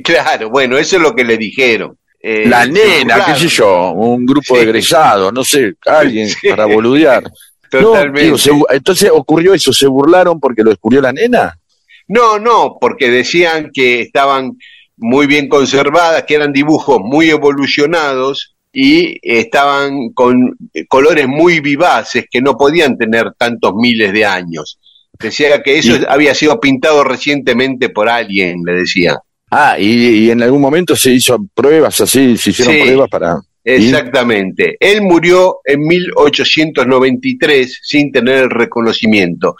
Speaker 1: Claro, bueno, eso es lo que le dijeron. Eh,
Speaker 2: La nena, qué sé yo, un grupo
Speaker 1: Sí.
Speaker 2: de egresados, no sé, alguien
Speaker 1: Sí.
Speaker 2: para boludear. No,
Speaker 1: Totalmente.
Speaker 2: digo, se bu- entonces ocurrió eso, ¿se burlaron porque lo descubrió la nena?
Speaker 1: No, no, porque decían que estaban muy bien conservadas, que eran dibujos muy evolucionados y estaban con colores muy vivaces que no podían tener tantos miles de años. Decía que eso
Speaker 2: Y-
Speaker 1: había sido pintado recientemente por alguien, le decía.
Speaker 2: Ah, y, y en algún momento se hizo pruebas así, se hicieron
Speaker 1: Sí.
Speaker 2: pruebas para...
Speaker 1: Exactamente. Él murió en 1893 sin tener el reconocimiento.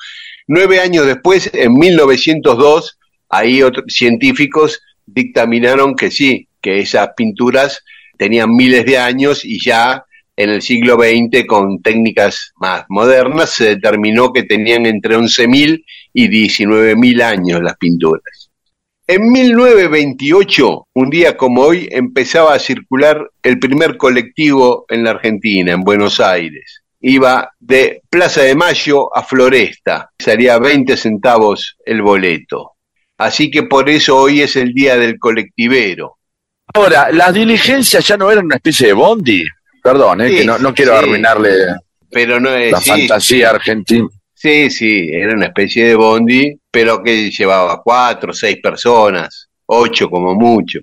Speaker 1: Nueve años después, en 1902, ahí otros científicos dictaminaron que sí, que esas pinturas tenían miles de años y ya en el siglo XX, con técnicas más modernas, se determinó que tenían entre 11.000 y 19.000 años las pinturas. En 1928, un día como hoy, empezaba a circular el primer colectivo en la Argentina, en Buenos Aires. Iba de Plaza de Mayo a Floresta, salía 20 centavos el boleto. Así que por eso hoy es el día del colectivero.
Speaker 2: Ahora, las diligencias ya no eran una especie de bondi. Perdón, eh,
Speaker 1: Sí,
Speaker 2: que no, no quiero
Speaker 1: sí.
Speaker 2: arruinarle
Speaker 1: Pero no es
Speaker 2: la
Speaker 1: sí,
Speaker 2: fantasía argentina.
Speaker 1: Sí, sí, era una especie de bondi, pero que llevaba cuatro, seis personas, ocho como mucho.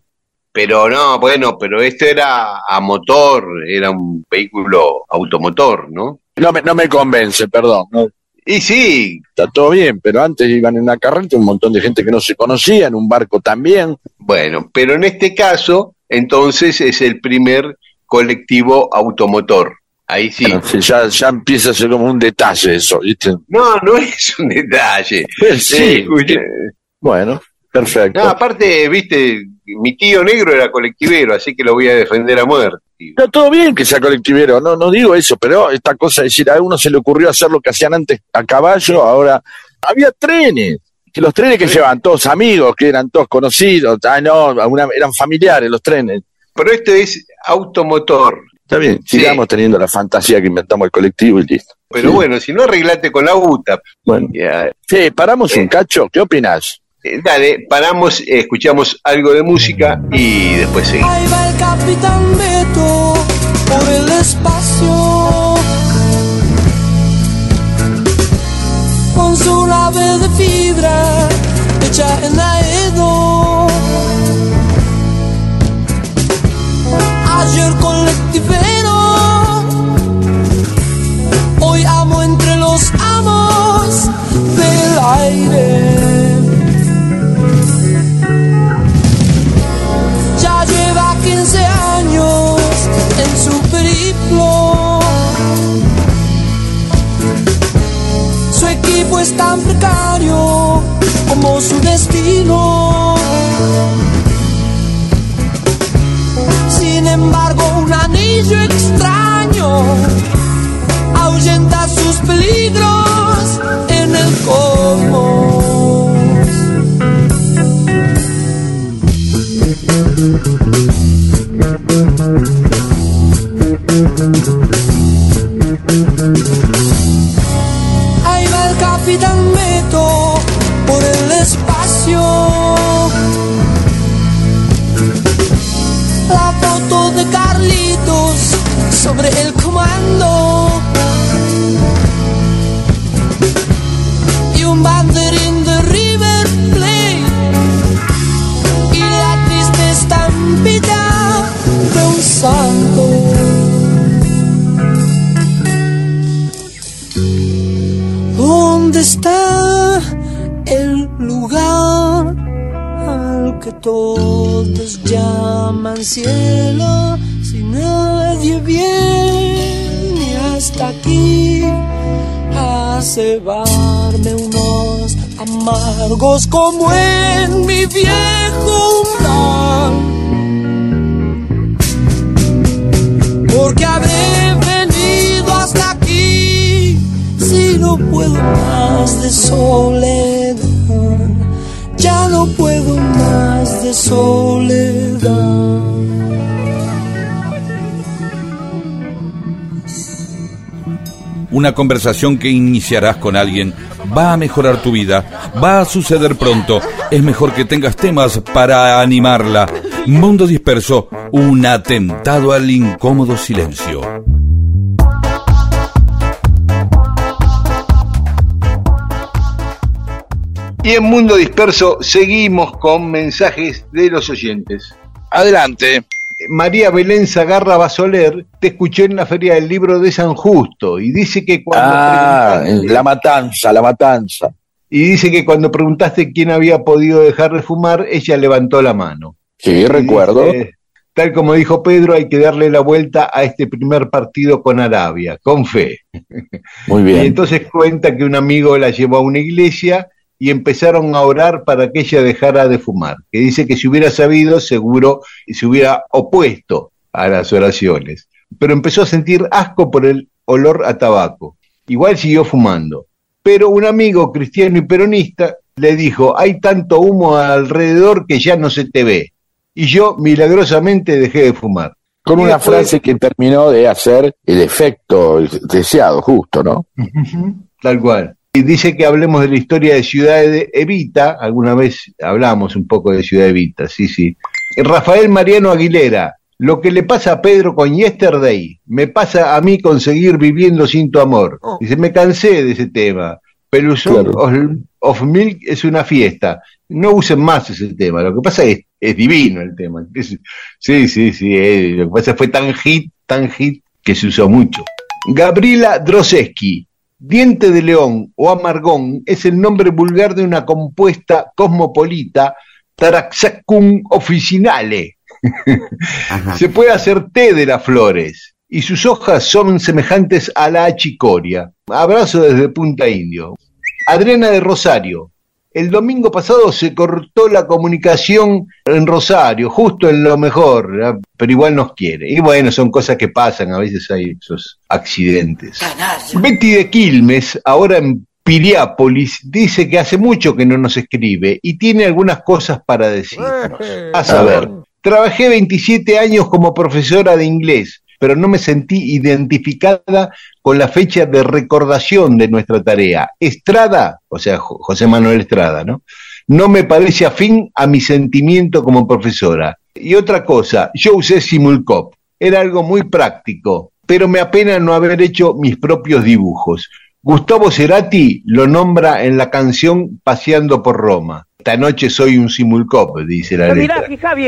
Speaker 1: Pero no, bueno, pero esto era a motor, era un vehículo automotor, ¿no?
Speaker 2: No me, no me convence, perdón. ¿no?
Speaker 1: Y sí,
Speaker 2: Está todo bien, pero antes iban en una carreta un montón de gente que no se conocía, en un barco también.
Speaker 1: bueno, pero en este caso, entonces es el primer colectivo automotor. Ahí sí.
Speaker 2: Ya, ya empieza a ser como un detalle eso, ¿viste?
Speaker 1: No, no es un detalle.
Speaker 2: Pues sí.
Speaker 1: Eh,
Speaker 2: Bueno, perfecto.
Speaker 1: no, aparte, viste, mi tío negro era colectivero, así que lo voy a defender a muerte.
Speaker 2: No, todo bien que sea colectivero, no, no digo eso, pero esta cosa de decir, a uno se le ocurrió hacer lo que hacían antes a caballo, ahora había trenes, que los trenes que llevaban todos amigos, que eran todos conocidos, ah, no, eran familiares los trenes.
Speaker 1: Pero esto es automotor.
Speaker 2: Está bien,
Speaker 1: Sí.
Speaker 2: sigamos teniendo la fantasía que inventamos el colectivo y listo.
Speaker 1: Pero
Speaker 2: Sí.
Speaker 1: bueno, si no arreglate con la UTA.
Speaker 2: Bueno,
Speaker 1: Ya,
Speaker 2: sí, paramos un cacho, ¿qué opinas?
Speaker 1: Eh, dale, paramos, eh, escuchamos algo de música y después seguimos.
Speaker 8: Como su destino. Sin embargo, un anillo extraño ahuyenta sus peligros en el cosmos. Sobre el comando. Y un banderín de River Plate. Y la triste estampita de un santo. ¿Dónde está el lugar al que todos llaman cielo? Cebarme unos amargos como en mi viejo umbral. Porque habré venido hasta aquí si no puedo más de soledad, ya no puedo más de soledad.
Speaker 4: Una conversación que iniciarás con alguien va a mejorar tu vida, va a suceder pronto. Es mejor que tengas temas para animarla. Mundo disperso, un atentado al incómodo silencio.
Speaker 1: Y en Mundo Disperso seguimos con mensajes de los oyentes.
Speaker 10: Adelante.
Speaker 1: María Belén Zagarra Basoler te escuchó en la Feria del Libro de San Justo y dice que cuando
Speaker 2: Ah, la matanza, la matanza.
Speaker 1: y dice que cuando preguntaste quién había podido dejar de fumar, ella levantó la mano.
Speaker 2: Sí,
Speaker 1: Y
Speaker 2: recuerdo.
Speaker 1: dice, tal como dijo Pedro, hay que darle la vuelta a este primer partido con Arabia, con fe.
Speaker 2: Muy
Speaker 1: Y
Speaker 2: bien.
Speaker 1: entonces cuenta que un amigo la llevó a una iglesia y empezaron a orar para que ella dejara de fumar. Que dice que si hubiera sabido, seguro se hubiera opuesto a las oraciones. Pero empezó a sentir asco por el olor a tabaco. Igual siguió fumando. Pero un amigo cristiano y peronista le dijo, hay tanto humo alrededor que ya no se te ve. Y yo milagrosamente dejé de fumar.
Speaker 2: Con una
Speaker 1: después-
Speaker 2: frase que terminó de hacer el efecto deseado, justo, ¿no?
Speaker 1: Tal cual. Y dice que hablemos de la historia de Ciudad de Evita. Alguna vez hablamos un poco de Ciudad Evita, sí, sí. Rafael Mariano Aguilera. Lo que le pasa a Pedro con Yesterday, me pasa a mí con seguir viviendo sin tu amor. Dice, me cansé de ese tema. Pelusón
Speaker 2: Claro.
Speaker 1: of, of Milk es una fiesta. No usen más ese tema. Lo que pasa es es divino el tema. Es- sí, sí, sí. eh, lo que pasa es que fue tan hit, tan hit, que se usó mucho. Gabriela Droseski. Diente de león o amargón es el nombre vulgar de una compuesta cosmopolita Taraxacum officinale. Se puede hacer té de las flores y sus hojas son semejantes a la achicoria. Abrazo desde Punta Indio. Adriana de Rosario. El domingo pasado se cortó la comunicación en Rosario, justo en lo mejor, ¿verdad? pero igual nos quiere. Y bueno, son cosas que pasan, a veces hay esos accidentes. Betty de Quilmes, ahora en Piriápolis, dice que hace mucho que no nos escribe y tiene algunas cosas para decirnos. A saber, trabajé 27 años como profesora de inglés, pero no me sentí identificada con la fecha de recordación de nuestra tarea. Estrada, o sea, Jo- José Manuel Estrada, ¿no? No me parece afín a mi sentimiento como profesora. Y otra cosa, yo usé Simulcop. Era algo muy práctico, pero me apena no haber hecho mis propios dibujos. Gustavo Cerati lo nombra en la canción Paseando por Roma. Esta noche soy un Simulcop, dice la letra.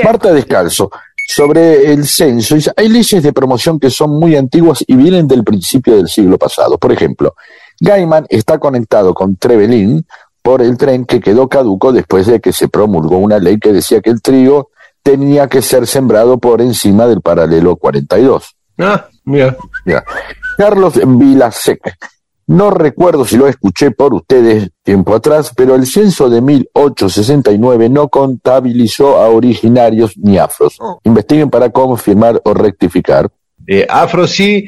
Speaker 2: Marta Descalzo, sobre el censo, hay leyes de promoción que son muy antiguas y vienen del principio del siglo pasado. Por ejemplo, Gaiman está conectado con Trevelin por el tren que quedó caduco después de que se promulgó una ley que decía que el trigo tenía que ser sembrado por encima del paralelo 42.
Speaker 1: Ah, mira.
Speaker 2: Ya. Carlos Vilasec. No recuerdo si lo escuché por ustedes tiempo atrás, pero el censo de 1869 no contabilizó a originarios ni afros. Investiguen para confirmar o rectificar.
Speaker 1: Eh, afro sí,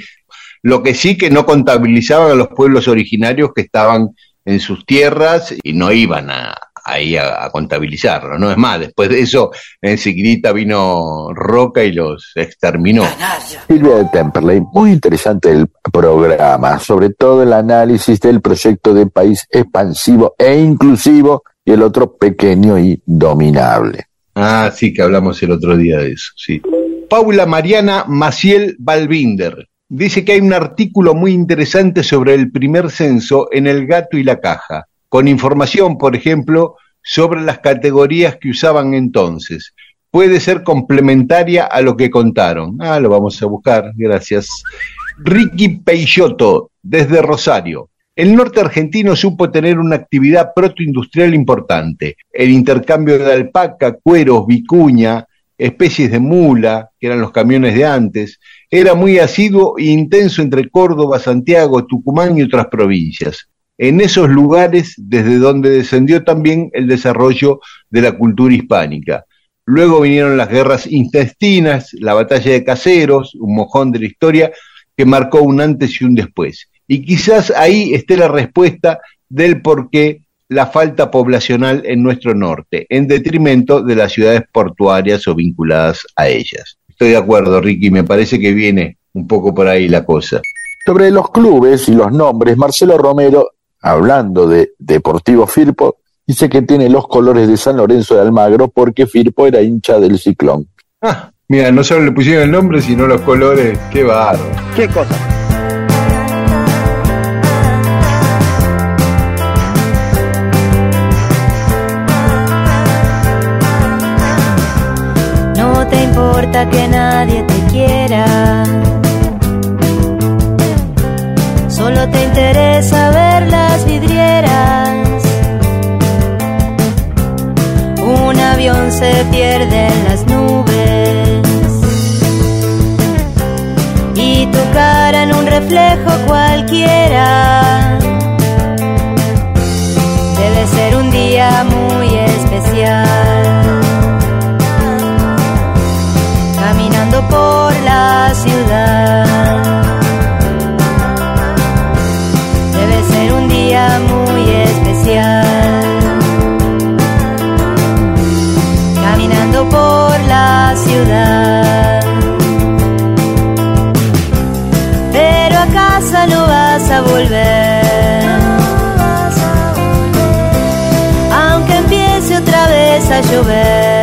Speaker 1: lo que sí que no contabilizaban a los pueblos originarios que estaban en sus tierras y no iban a, ahí a, a contabilizarlo, ¿no? Es más, después de eso, enseguida vino Roca y los exterminó.
Speaker 2: Silvia de Temperley, muy interesante el programa, sobre todo el análisis del proyecto de país expansivo e inclusivo y el otro pequeño y dominable.
Speaker 1: Ah, sí, que hablamos el otro día de eso, sí. Paula Mariana Maciel Balbinder dice que hay un artículo muy interesante sobre el primer censo en El Gato y la Caja, con información, por ejemplo, sobre las categorías que usaban entonces. Puede ser complementaria a lo que contaron. Ah, lo vamos a buscar, gracias. Ricky Peixoto, desde Rosario. El norte argentino supo tener una actividad protoindustrial importante. El intercambio de alpaca, cueros, vicuña, especies de mula, que eran los camiones de antes, era muy asiduo e intenso entre Córdoba, Santiago, Tucumán y otras provincias. En esos lugares desde donde descendió también el desarrollo de la cultura hispánica. Luego vinieron las guerras intestinas, la batalla de Caseros, un mojón de la historia que marcó un antes y un después. Y quizás ahí esté la respuesta del por qué la falta poblacional en nuestro norte, en detrimento de las ciudades portuarias o vinculadas a ellas. Estoy de acuerdo, Ricky, me parece que viene un poco por ahí la cosa.
Speaker 2: Sobre los clubes y los nombres, Marcelo Romero, hablando de Deportivo Firpo, dice que tiene los colores de San Lorenzo de Almagro porque Firpo era hincha del ciclón.
Speaker 1: Ah, mira, no solo le pusieron el nombre, sino los colores. Qué bárbaro.
Speaker 10: ¿Qué cosa?
Speaker 11: No te importa que nadie te quiera. Solo te interesa se pierde en las nubes. Y tu cara en un reflejo cualquiera. Debe ser un día muy especial. Caminando por la ciudad. Debe ser un día muy especial. Por la ciudad. Pero a casa no vas a volver. Aunque empiece otra vez a llover.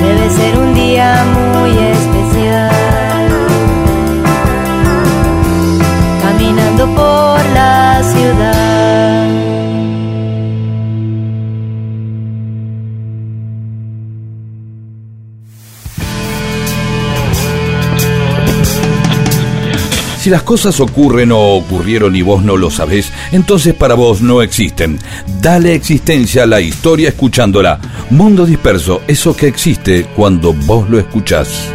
Speaker 11: Debe ser un día
Speaker 4: Si las cosas ocurren o ocurrieron y vos no lo sabés, entonces para vos no existen. Dale existencia a la historia escuchándola. Mundo disperso, eso que existe cuando vos lo escuchás.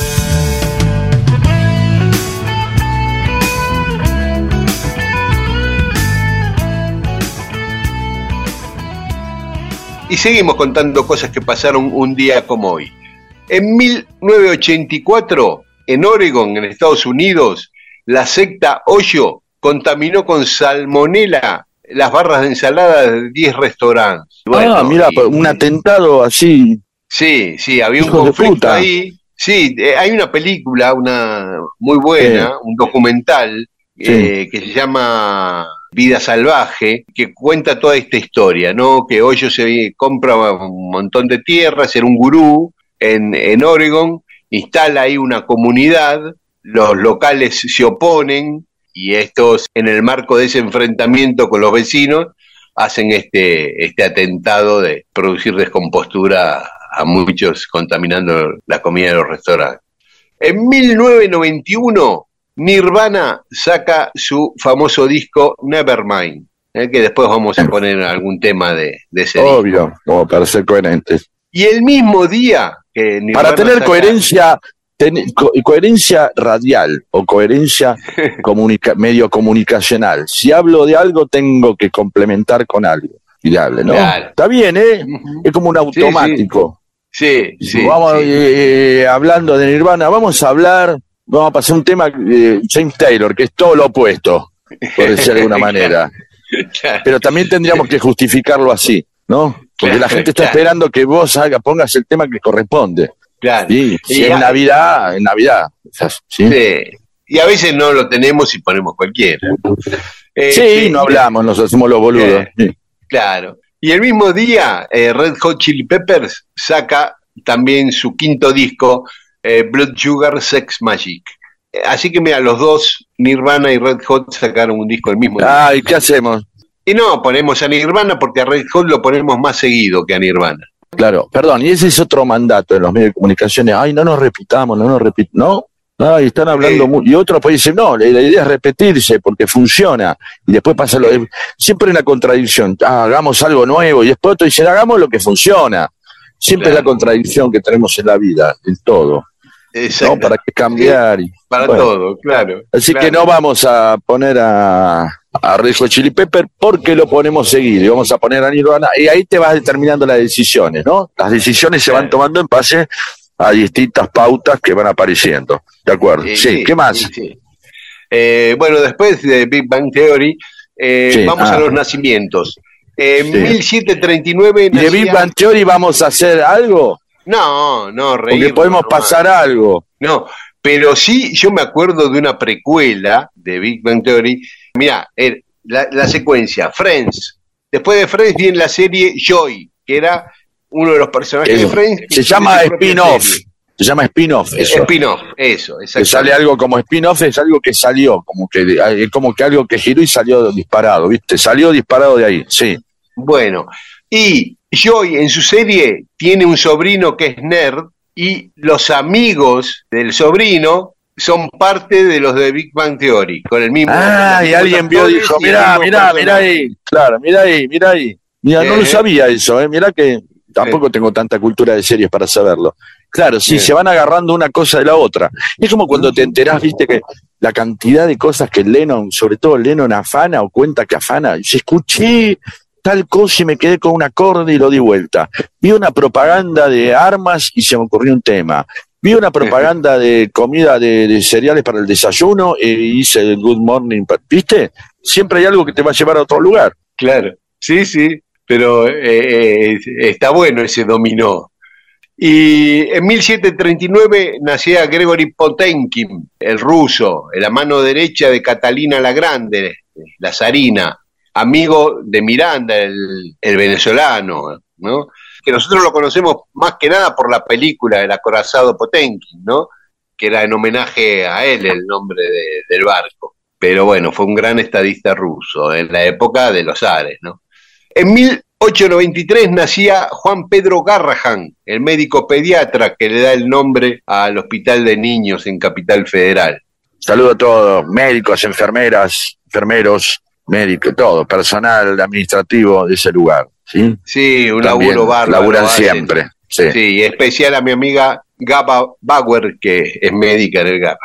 Speaker 1: Y seguimos contando cosas que pasaron un día como hoy. En 1984, en Oregon, en Estados Unidos, la secta Hoyo contaminó con salmonela las barras de ensalada de 10 restaurantes.
Speaker 2: ah, mira,
Speaker 1: y-
Speaker 2: un atentado así.
Speaker 1: Sí, sí, había un conflicto ahí. Sí, eh, hay una película, una muy buena,
Speaker 2: Sí.
Speaker 1: un documental eh, que se llama Vida Salvaje, que cuenta toda esta historia, ¿no? Que Hoyo se compra un montón de tierras, era un gurú en, en Oregon, instala ahí una comunidad, los locales se oponen y estos, en el marco de ese enfrentamiento con los vecinos, hacen este, este atentado de producir descompostura a muchos contaminando la comida de los restaurantes. En 1991, Nirvana saca su famoso disco Nevermind, eh, que después vamos a poner algún tema de, de ese disco.
Speaker 2: Obvio, como para ser coherentes.
Speaker 1: Y el mismo día que Nirvana
Speaker 2: Para tener
Speaker 1: saca-
Speaker 2: coherencia, ten- co- coherencia radial o coherencia comunica- medio comunicacional. Si hablo de algo, tengo que complementar con algo. Y ¿no?
Speaker 1: Claro.
Speaker 2: Está bien, ¿eh? Es como un automático.
Speaker 1: Sí, sí.
Speaker 2: vamos
Speaker 1: sí.
Speaker 2: eh, hablando de Nirvana, vamos a hablar, vamos a pasar un tema de James Taylor, que es todo lo opuesto, por decir de alguna manera.
Speaker 1: Claro.
Speaker 2: Pero también tendríamos que justificarlo así, ¿no? Porque la gente está esperando que vos haga, pongas el tema que corresponde.
Speaker 1: Claro.
Speaker 2: Sí, si
Speaker 1: Y
Speaker 2: es Navidad, es Navidad. ¿sí?
Speaker 1: Sí. Y a veces no lo tenemos y ponemos cualquiera. Eh,
Speaker 2: Sí, no hablamos, nos hacemos los boludos. Sí.
Speaker 1: Claro. Y el mismo día, eh, Red Hot Chili Peppers saca también su quinto disco, eh, Blood Sugar Sex Magic. Eh, Así que mira, los dos, Nirvana y Red Hot, sacaron un disco el mismo día.
Speaker 2: Ay, ¿qué hacemos?
Speaker 1: Y no, ponemos a Nirvana porque a Red Hot lo ponemos más seguido que a Nirvana.
Speaker 2: Claro, perdón, y ese es otro mandato de los medios de comunicación. Ay, no nos repitamos, no nos repitamos. No, Ay, están hablando Y otros pues dicen, no, la, idea es repetirse porque funciona. Y después pasa lo de. Siempre una contradicción. Ah, hagamos algo nuevo. Y después otros dicen, hagamos lo que funciona. Siempre es la contradicción que tenemos en la vida, en todo.
Speaker 1: Exacto.
Speaker 2: ¿no? ¿Para qué cambiar? Y-
Speaker 1: Para
Speaker 2: bueno.
Speaker 1: todo, claro.
Speaker 2: Así
Speaker 1: claro.
Speaker 2: que no vamos a poner a, a Red Hot Chili Pepper porque lo ponemos seguido y vamos a poner a Nirvana y ahí te vas determinando las decisiones, ¿no? Las decisiones se van tomando en base a distintas pautas que van apareciendo. ¿De acuerdo? Sí, ¿qué más?
Speaker 1: sí, sí. Eh, bueno, después de Big Bang Theory, eh,
Speaker 2: Sí,
Speaker 1: vamos
Speaker 2: ah.
Speaker 1: a los nacimientos. En
Speaker 2: Sí.
Speaker 1: 1739
Speaker 2: ¿Y de Big Bang Theory vamos a hacer algo?
Speaker 1: No, no,
Speaker 2: Porque
Speaker 1: reírnos
Speaker 2: podemos pasar algo.
Speaker 1: No, pero sí, yo me acuerdo de una precuela de Big Bang Theory. Mira, la, la secuencia, Friends. Después de Friends viene la serie Joy, que era uno de los personajes de Friends.
Speaker 2: se llama spin-off. Se llama spin-off. Eso.
Speaker 1: Spin-off, eso,
Speaker 2: que
Speaker 1: exacto.
Speaker 2: sale algo como spin-off es algo que salió, como que es como que algo que giró y salió disparado, ¿viste? Salió disparado de ahí, sí.
Speaker 1: Bueno, y Joy en su serie tiene un sobrino que es nerd y los amigos del sobrino son parte de los de Big Bang Theory, con el mismo.
Speaker 2: Ah, y alguien vio y dijo, mirá, mirá, mirá
Speaker 1: personaje".
Speaker 2: ahí, claro, mirá ahí, mirá ahí. Mira, no
Speaker 1: Eh.
Speaker 2: lo sabía eso, ¿eh? Mirá que tampoco tengo tanta cultura de series para saberlo. Claro, sí,
Speaker 1: Bien.
Speaker 2: se van agarrando una cosa de la otra. Es como cuando te enterás, viste, que la cantidad de cosas que Lennon, sobre todo Lennon afana o cuenta que afana, se escuché tal cosa y me quedé con un acorde y lo di vuelta. Vi una propaganda de armas y se me ocurrió un tema. Vi una propaganda de comida de, cereales para el desayuno e hice el Good Morning. ¿Viste? Siempre hay algo que te va a llevar a otro lugar.
Speaker 1: Claro, sí, sí, pero eh, eh, está bueno ese dominó. Y en 1739 nacía Gregory Potenkin, el ruso, la mano derecha de Catalina la Grande, la zarina, amigo de Miranda, el, venezolano, ¿no? Que nosotros lo conocemos más que nada por la película El acorazado Potenkin, ¿no? Que era en homenaje a él el nombre de- del barco. Pero bueno, fue un gran estadista ruso en la época de los Ares, ¿no? En 1893 nacía Juan Pedro Garrahan, el médico pediatra que le da el nombre al Hospital de Niños en Capital Federal.
Speaker 2: Saludo a todos, médicos, enfermeras, enfermeros, médicos, todo, personal administrativo de ese lugar. ¿sí?
Speaker 1: Sí, un
Speaker 2: También
Speaker 1: laburo bárbaro.
Speaker 2: laburan siempre. Sí.
Speaker 1: Sí, y especial a mi amiga Gaba Bauer, que es médica en el Garrahan.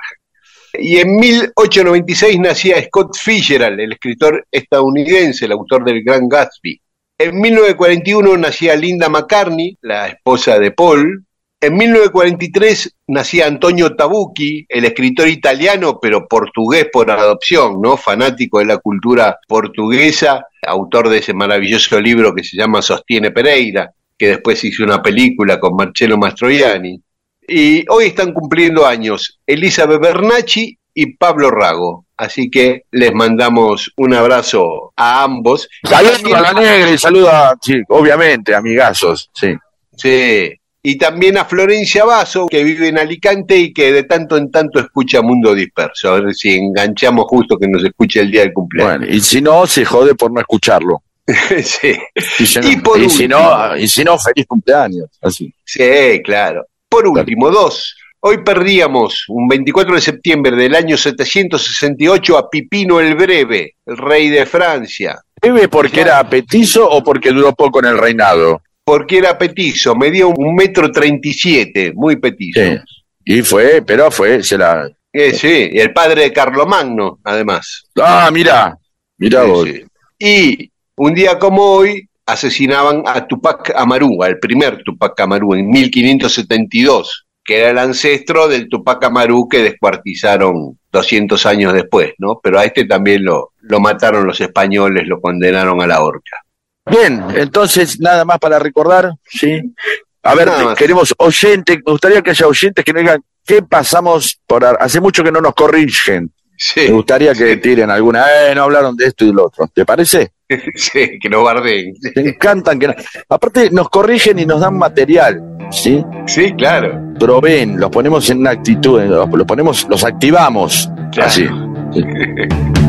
Speaker 1: Y en 1896 nacía Scott Fitzgerald, el escritor estadounidense, el autor del Gran Gatsby. En 1941 nacía Linda McCartney, la esposa de Paul. En 1943 nacía Antonio Tabucchi, el escritor italiano, pero portugués por adopción, ¿no? Fanático de la cultura portuguesa, autor de ese maravilloso libro que se llama Sostiene Pereira, que después hizo una película con Marcello Mastroianni. Y hoy están cumpliendo años Elizabeth Bernacci y Pablo Rago. Así que les mandamos un abrazo a ambos.
Speaker 2: Saludos a la negra y saludos, a- sí, obviamente, amigazos, sí.
Speaker 1: Sí. Y también a Florencia Basso, que vive en Alicante y que de tanto en tanto escucha Mundo Disperso. A ver si enganchamos justo que nos escuche el día del cumpleaños.
Speaker 2: Bueno, y si no, se jode por no escucharlo.
Speaker 1: sí.
Speaker 2: Y si no,
Speaker 1: Y por
Speaker 2: y si
Speaker 1: último-
Speaker 2: no, y si no, feliz cumpleaños. Así.
Speaker 1: Sí, claro. Por último, dos. Hoy perdíamos, un 24 de septiembre del año 768, a Pipino el Breve, el rey de Francia.
Speaker 2: ¿Breve porque era petizo o porque duró poco en el reinado?
Speaker 1: Porque era petizo, medía un metro treinta y siete, muy petizo.
Speaker 2: Sí. Y fue, pero fue, se la.
Speaker 1: Eh, sí, el padre de Carlomagno, además.
Speaker 2: Ah, mira, mira
Speaker 1: Sí,
Speaker 2: vos.
Speaker 1: sí. Y un día como hoy asesinaban a Tupac Amaru, al primer Tupac Amaru, en 1572, que era el ancestro del Tupac Amaru que descuartizaron 200 años después, ¿no? Pero a este también lo, lo mataron los españoles, lo condenaron a la horca.
Speaker 2: Bien, entonces nada más para recordar, ¿sí? A ver, queremos oyentes, me gustaría que haya oyentes que nos digan qué pasamos por... Hace mucho que no nos corrigen.
Speaker 1: Sí,
Speaker 2: Me gustaría que tiren alguna, eh, no hablaron de esto y lo otro. ¿Te parece?
Speaker 1: sí, que nos bardeen.
Speaker 2: Te encantan que... no- Aparte, nos corrigen y nos dan material, ¿sí?
Speaker 1: Sí, claro.
Speaker 2: Proveen, los ponemos en una actitud, los, los ponemos, los activamos,
Speaker 1: Claro.
Speaker 2: así.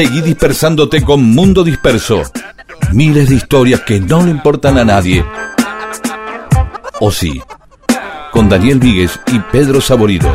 Speaker 4: Seguí dispersándote con Mundo Disperso. Miles de historias que no le importan a nadie. O sí. Con Daniel Víguez y Pedro Saborido.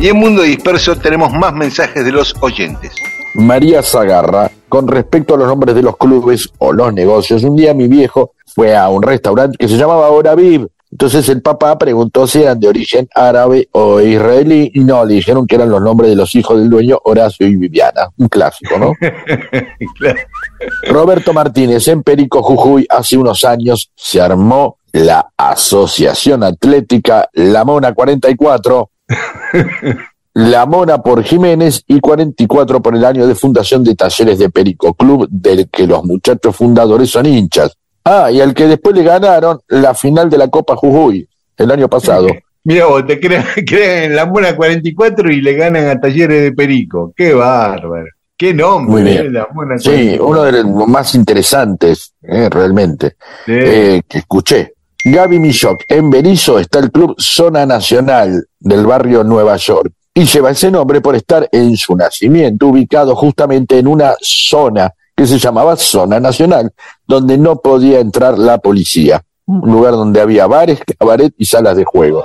Speaker 1: Y en Mundo Disperso tenemos más mensajes de los oyentes.
Speaker 2: María Zagarra, con respecto a los nombres de los clubes o los negocios, un día mi viejo fue a un restaurante que se llamaba Hora Viv. Entonces el papá preguntó si eran de origen árabe o israelí y no, le dijeron que eran los nombres de los hijos del dueño, Horacio y Viviana. Un clásico, ¿no? Roberto Martínez, en Perico Jujuy, hace unos años se armó la Asociación Atlética La Mona 44, La Mona por Jiménez y 44 por el año de fundación de Talleres de Perico Club, del que los muchachos fundadores son hinchas. Ah, y al que después le ganaron la final de la Copa Jujuy el año pasado.
Speaker 1: Mira vos, te crean, crean en la Mona 44 y le ganan a Talleres de Perico. Qué bárbaro. Qué nombre,
Speaker 2: Muy bien.
Speaker 1: eh, la Mona
Speaker 2: Sí,
Speaker 1: 44.
Speaker 2: uno de los más interesantes, eh, realmente,
Speaker 1: Sí.
Speaker 2: eh, que escuché. Gaby Michoc, en Berizo está el club Zona Nacional del barrio Nueva York y lleva ese nombre por estar en su nacimiento ubicado justamente en una zona que se llamaba Zona Nacional, donde no podía entrar la policía. Un lugar donde había bares, cabaret y salas de juego.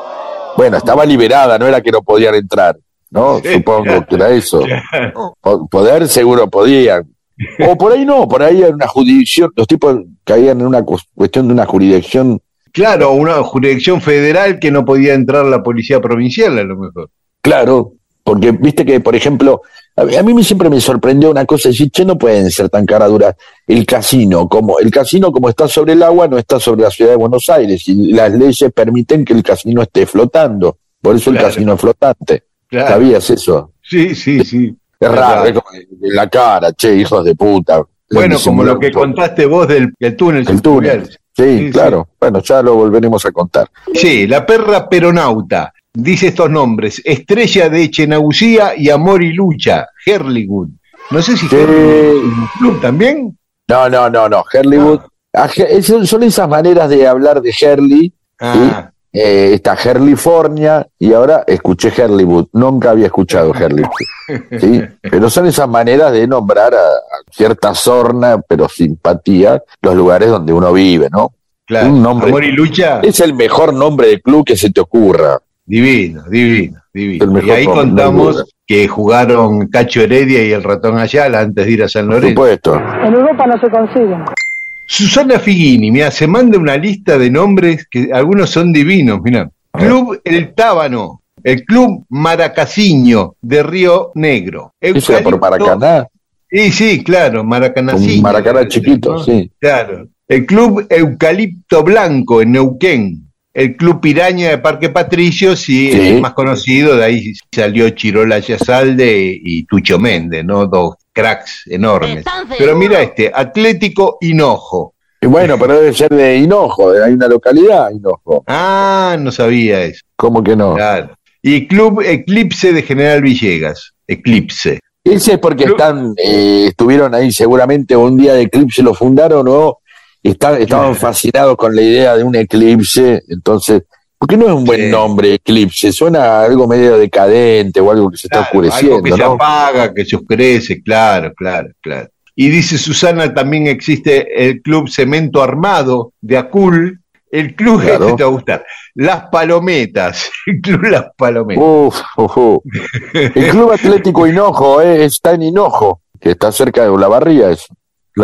Speaker 2: Bueno, estaba liberada, no era que no podían entrar, ¿no?
Speaker 1: Sí,
Speaker 2: Supongo
Speaker 1: claro.
Speaker 2: que era eso.
Speaker 1: Claro.
Speaker 2: Poder seguro podían. O por ahí no, por ahí en una jurisdicción, los tipos caían en una cu- cuestión de una jurisdicción.
Speaker 1: Claro, una jurisdicción federal que no podía entrar la policía provincial, a lo mejor.
Speaker 2: Claro, porque viste que, por ejemplo, a mí, siempre me sorprendió una cosa, decir, che, no pueden ser tan cara dura. El casino, como el casino como está sobre el agua, no está sobre la ciudad de Buenos Aires, y las leyes permiten que el casino esté flotando. Por eso el casino es flotante.
Speaker 1: Claro.
Speaker 2: ¿Sabías eso?
Speaker 1: Sí, sí, sí.
Speaker 2: Es raro, es como en la cara, che, hijos de puta.
Speaker 1: Bueno, como lo que contaste vos del el túnel.
Speaker 2: El túnel. Sí,
Speaker 1: sí.
Speaker 2: claro. Bueno, ya lo volveremos a contar.
Speaker 1: Sí, la perra peronauta. Dice estos nombres: Estrella de Echenaucía y Amor y Lucha, Herligwood. No sé si
Speaker 2: Sí.
Speaker 1: Herligwood club también.
Speaker 2: No, no, no, no. Herleywood. Ah, Ge- es- son esas maneras de hablar de Herley.
Speaker 1: Ah,
Speaker 2: Eh, está Herlifornia y ahora escuché Herleywood. Nunca había escuchado Herleywood. ¿sí? Pero son esas maneras de nombrar a, a cierta sorna, pero simpatía, los lugares donde uno vive, ¿no?
Speaker 1: claro.
Speaker 2: Un nombre.
Speaker 1: Amor y Lucha,
Speaker 2: Es el mejor nombre de club que se te ocurra.
Speaker 1: Divino, divino, divino. Y ahí contamos que jugaron Cacho Heredia y el ratón Ayala antes de ir a San
Speaker 2: Por
Speaker 1: Lorenzo.
Speaker 2: supuesto.
Speaker 10: En Europa no se consiguen.
Speaker 1: Susana Figuini, mira, se manda una lista de nombres que algunos son divinos, mira. Club El Tábano, el Club Maracasiño de Río Negro.
Speaker 2: Eso era por Maracaná.
Speaker 1: Sí, sí, claro, Maracanaciño.
Speaker 2: Maracaná chiquito,
Speaker 1: ¿no?
Speaker 2: sí.
Speaker 1: Claro. El Club Eucalipto Blanco en Neuquén. El Club Piraña de Parque Patricio, sí,
Speaker 2: Sí.
Speaker 1: el más conocido, de ahí salió Chirola Yazalde y Tucho Méndez, ¿no? Dos cracks enormes. Pero mira este, Atlético Hinojo.
Speaker 2: Y bueno, pero debe ser de Hinojo. Hay una localidad, Hinojo.
Speaker 1: Ah, no sabía eso.
Speaker 2: ¿Cómo que no?
Speaker 1: Claro. Y Club Eclipse de General Villegas. Eclipse.
Speaker 2: Ese es porque
Speaker 1: Club-
Speaker 2: están, eh, estuvieron ahí seguramente un día de eclipse lo fundaron o estaban fascinados con la idea de un eclipse, entonces, porque no es un buen
Speaker 1: Sí.
Speaker 2: nombre eclipse, suena a algo medio decadente o algo que se está
Speaker 1: Claro, algo
Speaker 2: oscureciendo,
Speaker 1: que se apaga, que se oscurece, claro, claro, claro. Y dice Susana, también existe el Club Cemento Armado de Acul, el Club,
Speaker 2: Claro.
Speaker 1: este te va a gustar, Las Palometas, el Club Las Palometas.
Speaker 2: Uf, uf, uf. El Club Atlético Hinojo eh, está en Hinojo, que está cerca de la barría, eso.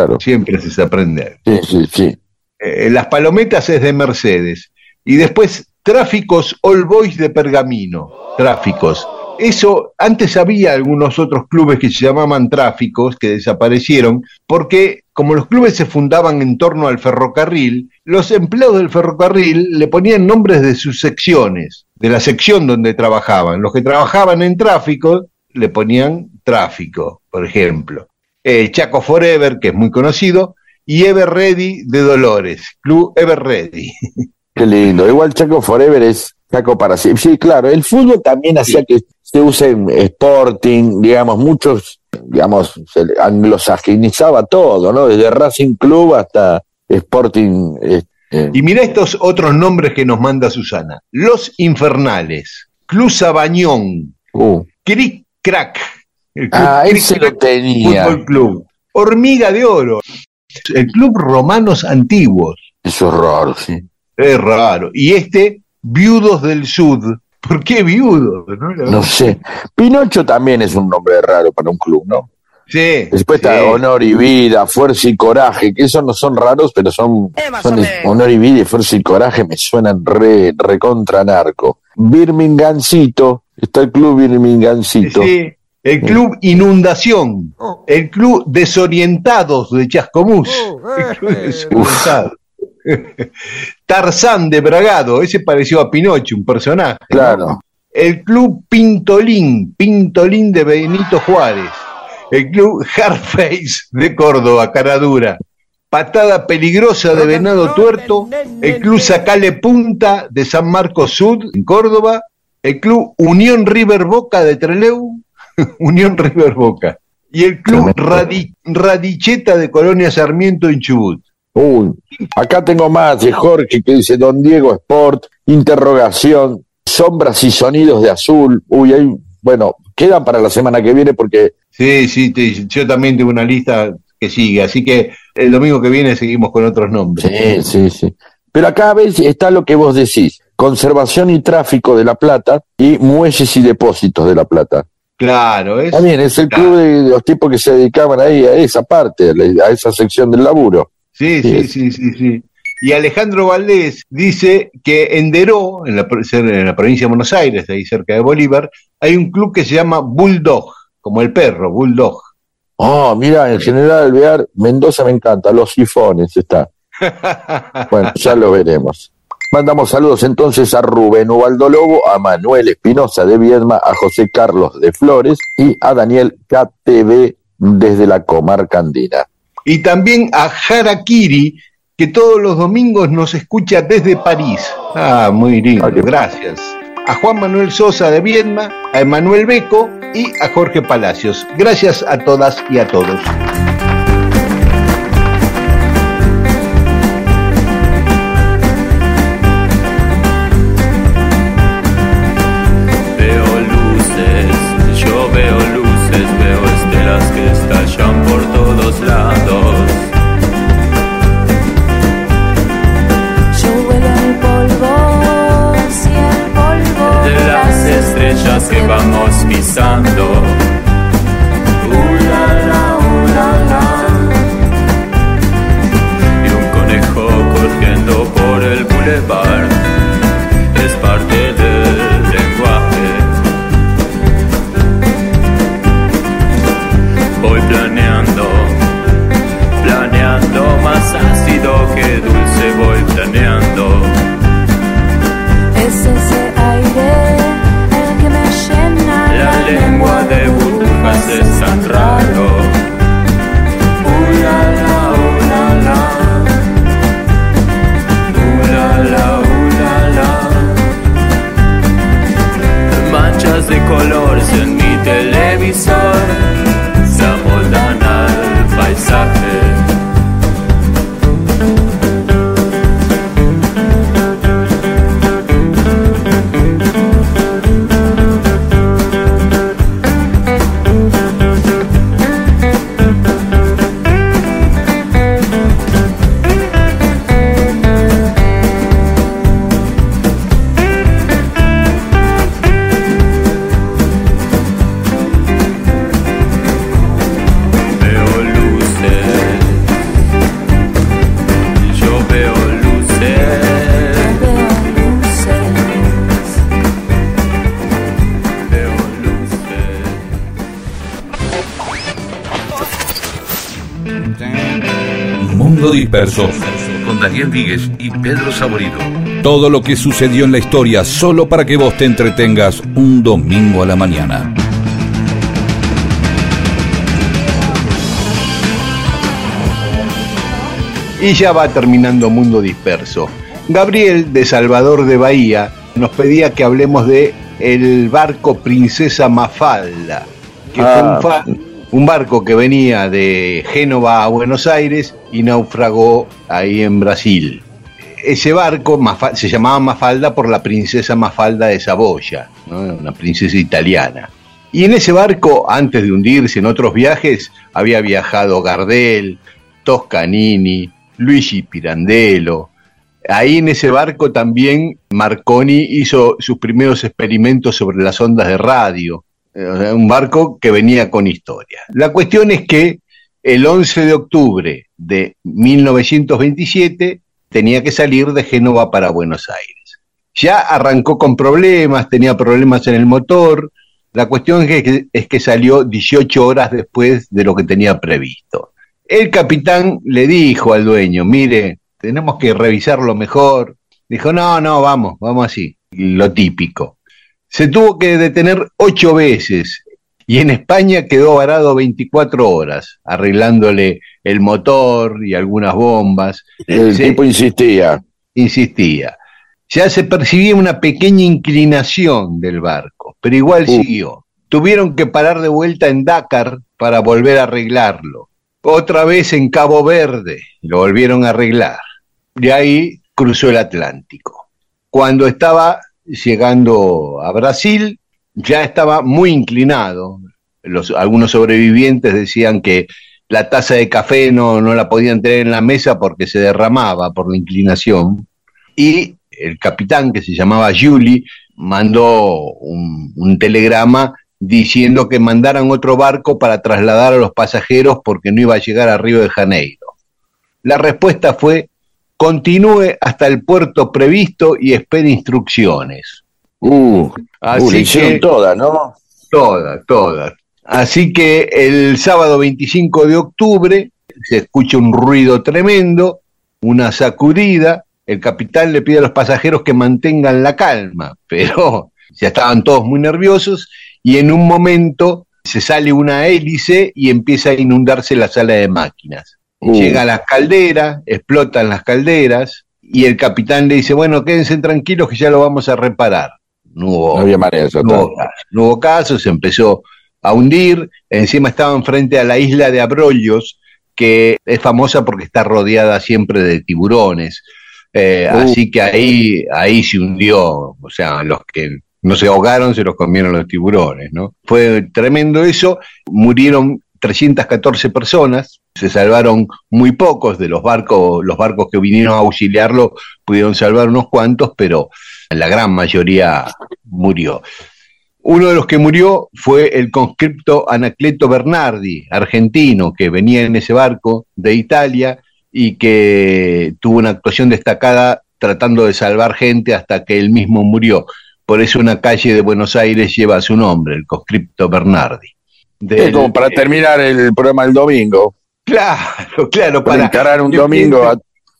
Speaker 2: Claro,
Speaker 1: Siempre se aprende.
Speaker 2: sí, sí, sí.
Speaker 1: Eh, Las Palometas es de Mercedes. Y después, Tráficos All Boys de Pergamino. Tráficos. Eso, antes había algunos otros clubes que se llamaban tráficos, que desaparecieron, porque como los clubes se fundaban en torno al ferrocarril, los empleados del ferrocarril le ponían nombres de sus secciones, de la sección donde trabajaban. Los que trabajaban en tráfico le ponían tráfico, por ejemplo. Eh, Chaco Forever, que es muy conocido, y Ever Ready de Dolores, Club Ever Ready.
Speaker 2: Qué lindo. Igual Chaco Forever es Chaco para siempre. Sí, claro. El fútbol también hacía que se use en Sporting, digamos, muchos, digamos, se anglosajonizaba todo, ¿no? Desde Racing Club hasta Sporting. eh,
Speaker 1: Y mira estos otros nombres que nos manda Susana. Los Infernales, Club Sabañón,
Speaker 2: uh.
Speaker 1: Cric Crack, el Club
Speaker 2: Ah, ese lo tenía.
Speaker 1: Fútbol Club, Hormiga de Oro, el Club Romanos Antiguos,
Speaker 2: Eso es raro, sí.
Speaker 1: es raro. Y este, Viudos del Sud. ¿Por qué viudos? no?
Speaker 2: Sé. Pinocho también es un nombre raro para un club, ¿no?
Speaker 1: Sí.
Speaker 2: Después está
Speaker 1: sí.
Speaker 2: Honor y Vida, Fuerza y Coraje, que esos no son raros, pero son,
Speaker 12: Eh, más
Speaker 2: son. Honor y Vida y Fuerza y Coraje me suenan re, recontra narco. Birminghamcito, está el club Birminghamcito.
Speaker 1: Sí, el Club Inundación, el Club Desorientados de Chascomús, el Club Desorientados. Tarzán de Bragado, ese pareció a Pinocho, un personaje. ¿no?
Speaker 2: Claro.
Speaker 1: El Club Pintolín, Pintolín de Benito Juárez. El Club Hardface de Córdoba, Caradura. Patada Peligrosa de Venado Tuerto, el Club Sacale Punta de San Marcos Sur, en Córdoba, el Club Unión River Boca de Treleu, Unión River Boca, y el Club Radi- Radicheta de Colonia Sarmiento en Chubut.
Speaker 2: Uy, acá tengo más de Jorge que dice Don Diego Sport, interrogación, sombras y sonidos de azul. Uy, bueno, quedan para la semana que viene porque
Speaker 1: Sí, sí, te- yo también tengo una lista que sigue, así que el domingo que viene seguimos con otros nombres.
Speaker 2: Sí, sí, sí. Pero acá ves, está lo que vos decís, conservación y tráfico de la plata y muelles y depósitos de la plata.
Speaker 1: Claro, es.
Speaker 2: También es el club de, de los tipos que se dedicaban ahí a esa parte, a esa sección del laburo.
Speaker 1: Sí, sí, sí, sí, sí. Y Alejandro Valdés dice que en Deró, en la, en la provincia de Buenos Aires, ahí cerca de Bolívar, hay un club que se llama Bulldog, como el perro, Bulldog.
Speaker 2: Oh, mira, en general Alvear, Mendoza me encanta, los sifones está. Bueno, ya lo veremos. Mandamos saludos entonces a Rubén Ubaldo Lobo, a Manuel Espinosa de Viedma, a José Carlos de Flores y a Daniel KTV desde la comarca andina.
Speaker 1: Y también a Harakiri, que todos los domingos nos escucha desde París. Ah, muy lindo, gracias. A Juan Manuel Sosa de Viedma, a Emanuel Beco y a Jorge Palacios. Gracias a todas y a todos.
Speaker 4: Víguez y Pedro Saborido. Todo lo que sucedió en la historia solo para que vos te entretengas un domingo a la mañana.
Speaker 1: Y ya va terminando Mundo Disperso. Gabriel de Salvador de Bahía nos pedía que hablemos de el barco Princesa Mafalda, que
Speaker 2: Ah.
Speaker 1: fue un, fa- un barco que venía de Génova a Buenos Aires y naufragó ahí en Brasil. Ese barco se llamaba Mafalda por la princesa Mafalda de Saboya, una princesa italiana. Y en ese barco, antes de hundirse en otros viajes, había viajado Gardel, Toscanini, Luigi Pirandello. Ahí en ese barco también Marconi hizo sus primeros experimentos sobre las ondas de radio. Eh, Un barco que venía con historia. La cuestión es que el 11 de octubre de 1927 tenía que salir de Génova para Buenos Aires. Ya arrancó con problemas, tenía problemas en el motor. La cuestión es que, es que salió 18 horas después de lo que tenía previsto. El capitán le dijo al dueño, mire, tenemos que revisarlo mejor. Dijo, no, no, vamos, vamos así, lo típico. Se tuvo que detener ocho veces y en España quedó varado 24 horas, arreglándole el motor y algunas bombas.
Speaker 2: El
Speaker 1: Se-
Speaker 2: tipo insistía.
Speaker 1: insistía. Ya se percibía una pequeña inclinación del barco, pero igual
Speaker 2: Uh.
Speaker 1: siguió. Tuvieron que parar de vuelta en Dakar para volver a arreglarlo. Otra vez en Cabo Verde, lo volvieron a arreglar. De ahí cruzó el Atlántico. Cuando estaba llegando a Brasil, ya estaba muy inclinado. Los, algunos sobrevivientes decían que la taza de café no, no la podían tener en la mesa porque se derramaba por la inclinación. Y el capitán, que se llamaba Juli, mandó un, un telegrama diciendo que mandaran otro barco para trasladar a los pasajeros porque no iba a llegar a Río de Janeiro. La respuesta fue, continúe hasta el puerto previsto y espere instrucciones.
Speaker 2: Uh,
Speaker 1: Así
Speaker 2: uh, le hicieron
Speaker 1: que-
Speaker 2: todas, ¿no?
Speaker 1: Todas, todas. Así que el sábado 25 de octubre se escucha un ruido tremendo, una sacudida. El capitán le pide a los pasajeros que mantengan la calma, pero ya estaban todos muy nerviosos y en un momento se sale una hélice y empieza a inundarse la sala de máquinas.
Speaker 2: Uh.
Speaker 1: Llega a las calderas, explotan las calderas y el capitán le dice, bueno, quédense tranquilos que ya lo vamos a reparar. No hubo,
Speaker 2: No había manera,
Speaker 1: no hubo caso, no hubo caso, se empezó a hundir, encima estaban frente a la isla de Abrollos, que es famosa porque está rodeada siempre de tiburones, Eh,
Speaker 2: Uh.
Speaker 1: así que ahí, ahí se hundió, o sea, los que no se ahogaron se los comieron los tiburones, ¿no? Fue tremendo eso, murieron 314 personas, se salvaron muy pocos de los barcos, los barcos que vinieron a auxiliarlo pudieron salvar unos cuantos, pero la gran mayoría murió. Uno de los que murió fue el conscripto Anacleto Bernardi, argentino, que venía en ese barco de Italia y que tuvo una actuación destacada tratando de salvar gente hasta que él mismo murió. Por eso una calle de Buenos Aires lleva su nombre, el conscripto Bernardi.
Speaker 2: Es
Speaker 1: Del-
Speaker 2: como para terminar el programa el domingo.
Speaker 1: Claro, claro,
Speaker 2: Para
Speaker 1: para
Speaker 2: encarar un domingo a,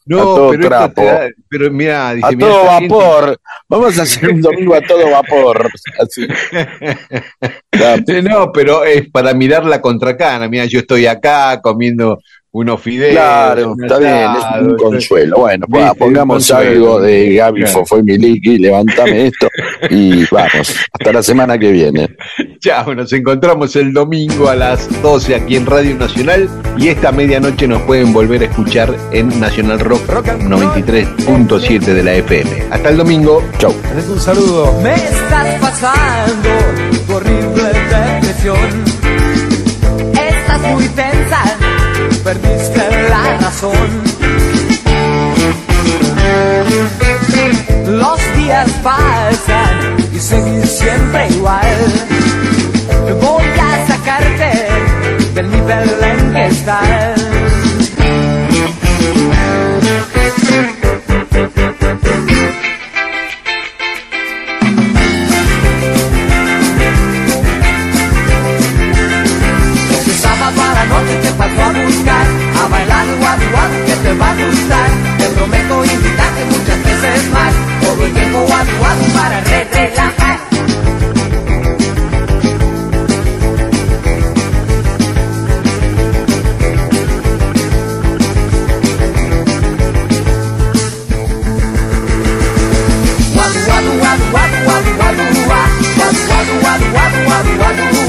Speaker 1: no,
Speaker 2: a todo
Speaker 1: pero
Speaker 2: trapo.
Speaker 1: da- pero mira, dice,
Speaker 2: a todo
Speaker 1: gente-
Speaker 2: vapor. Vamos a hacer un domingo a todo vapor. Así.
Speaker 1: No, pero es para mirar la contracana. Mira, yo estoy acá comiendo unos fideos.
Speaker 2: Claro,
Speaker 1: un
Speaker 2: está bien, es un consuelo. Bueno,
Speaker 1: Viste,
Speaker 2: pongamos algo de Gaby
Speaker 1: Claro.
Speaker 2: Fofo y Miliki, levántame esto y vamos, hasta la semana que viene.
Speaker 1: Chao, nos encontramos el domingo a las 12 aquí en Radio Nacional y esta medianoche nos pueden volver a escuchar en Nacional Rock 93.7 de la FM. Hasta el domingo. Chau.
Speaker 7: Un saludo.
Speaker 8: Me estás pasando tu horrible depresión. Estás muy perdiste la razón. Los días pasan y seguís siempre igual. Voy a sacarte del nivel en que estás. A bailar guadu que te va a gustar Te prometo invitarte muchas veces más Todo el tiempo guadu guadu para re relajar guadu guadu guadu guadu guadu guadu guadu guadu guadu guadu guadu guadu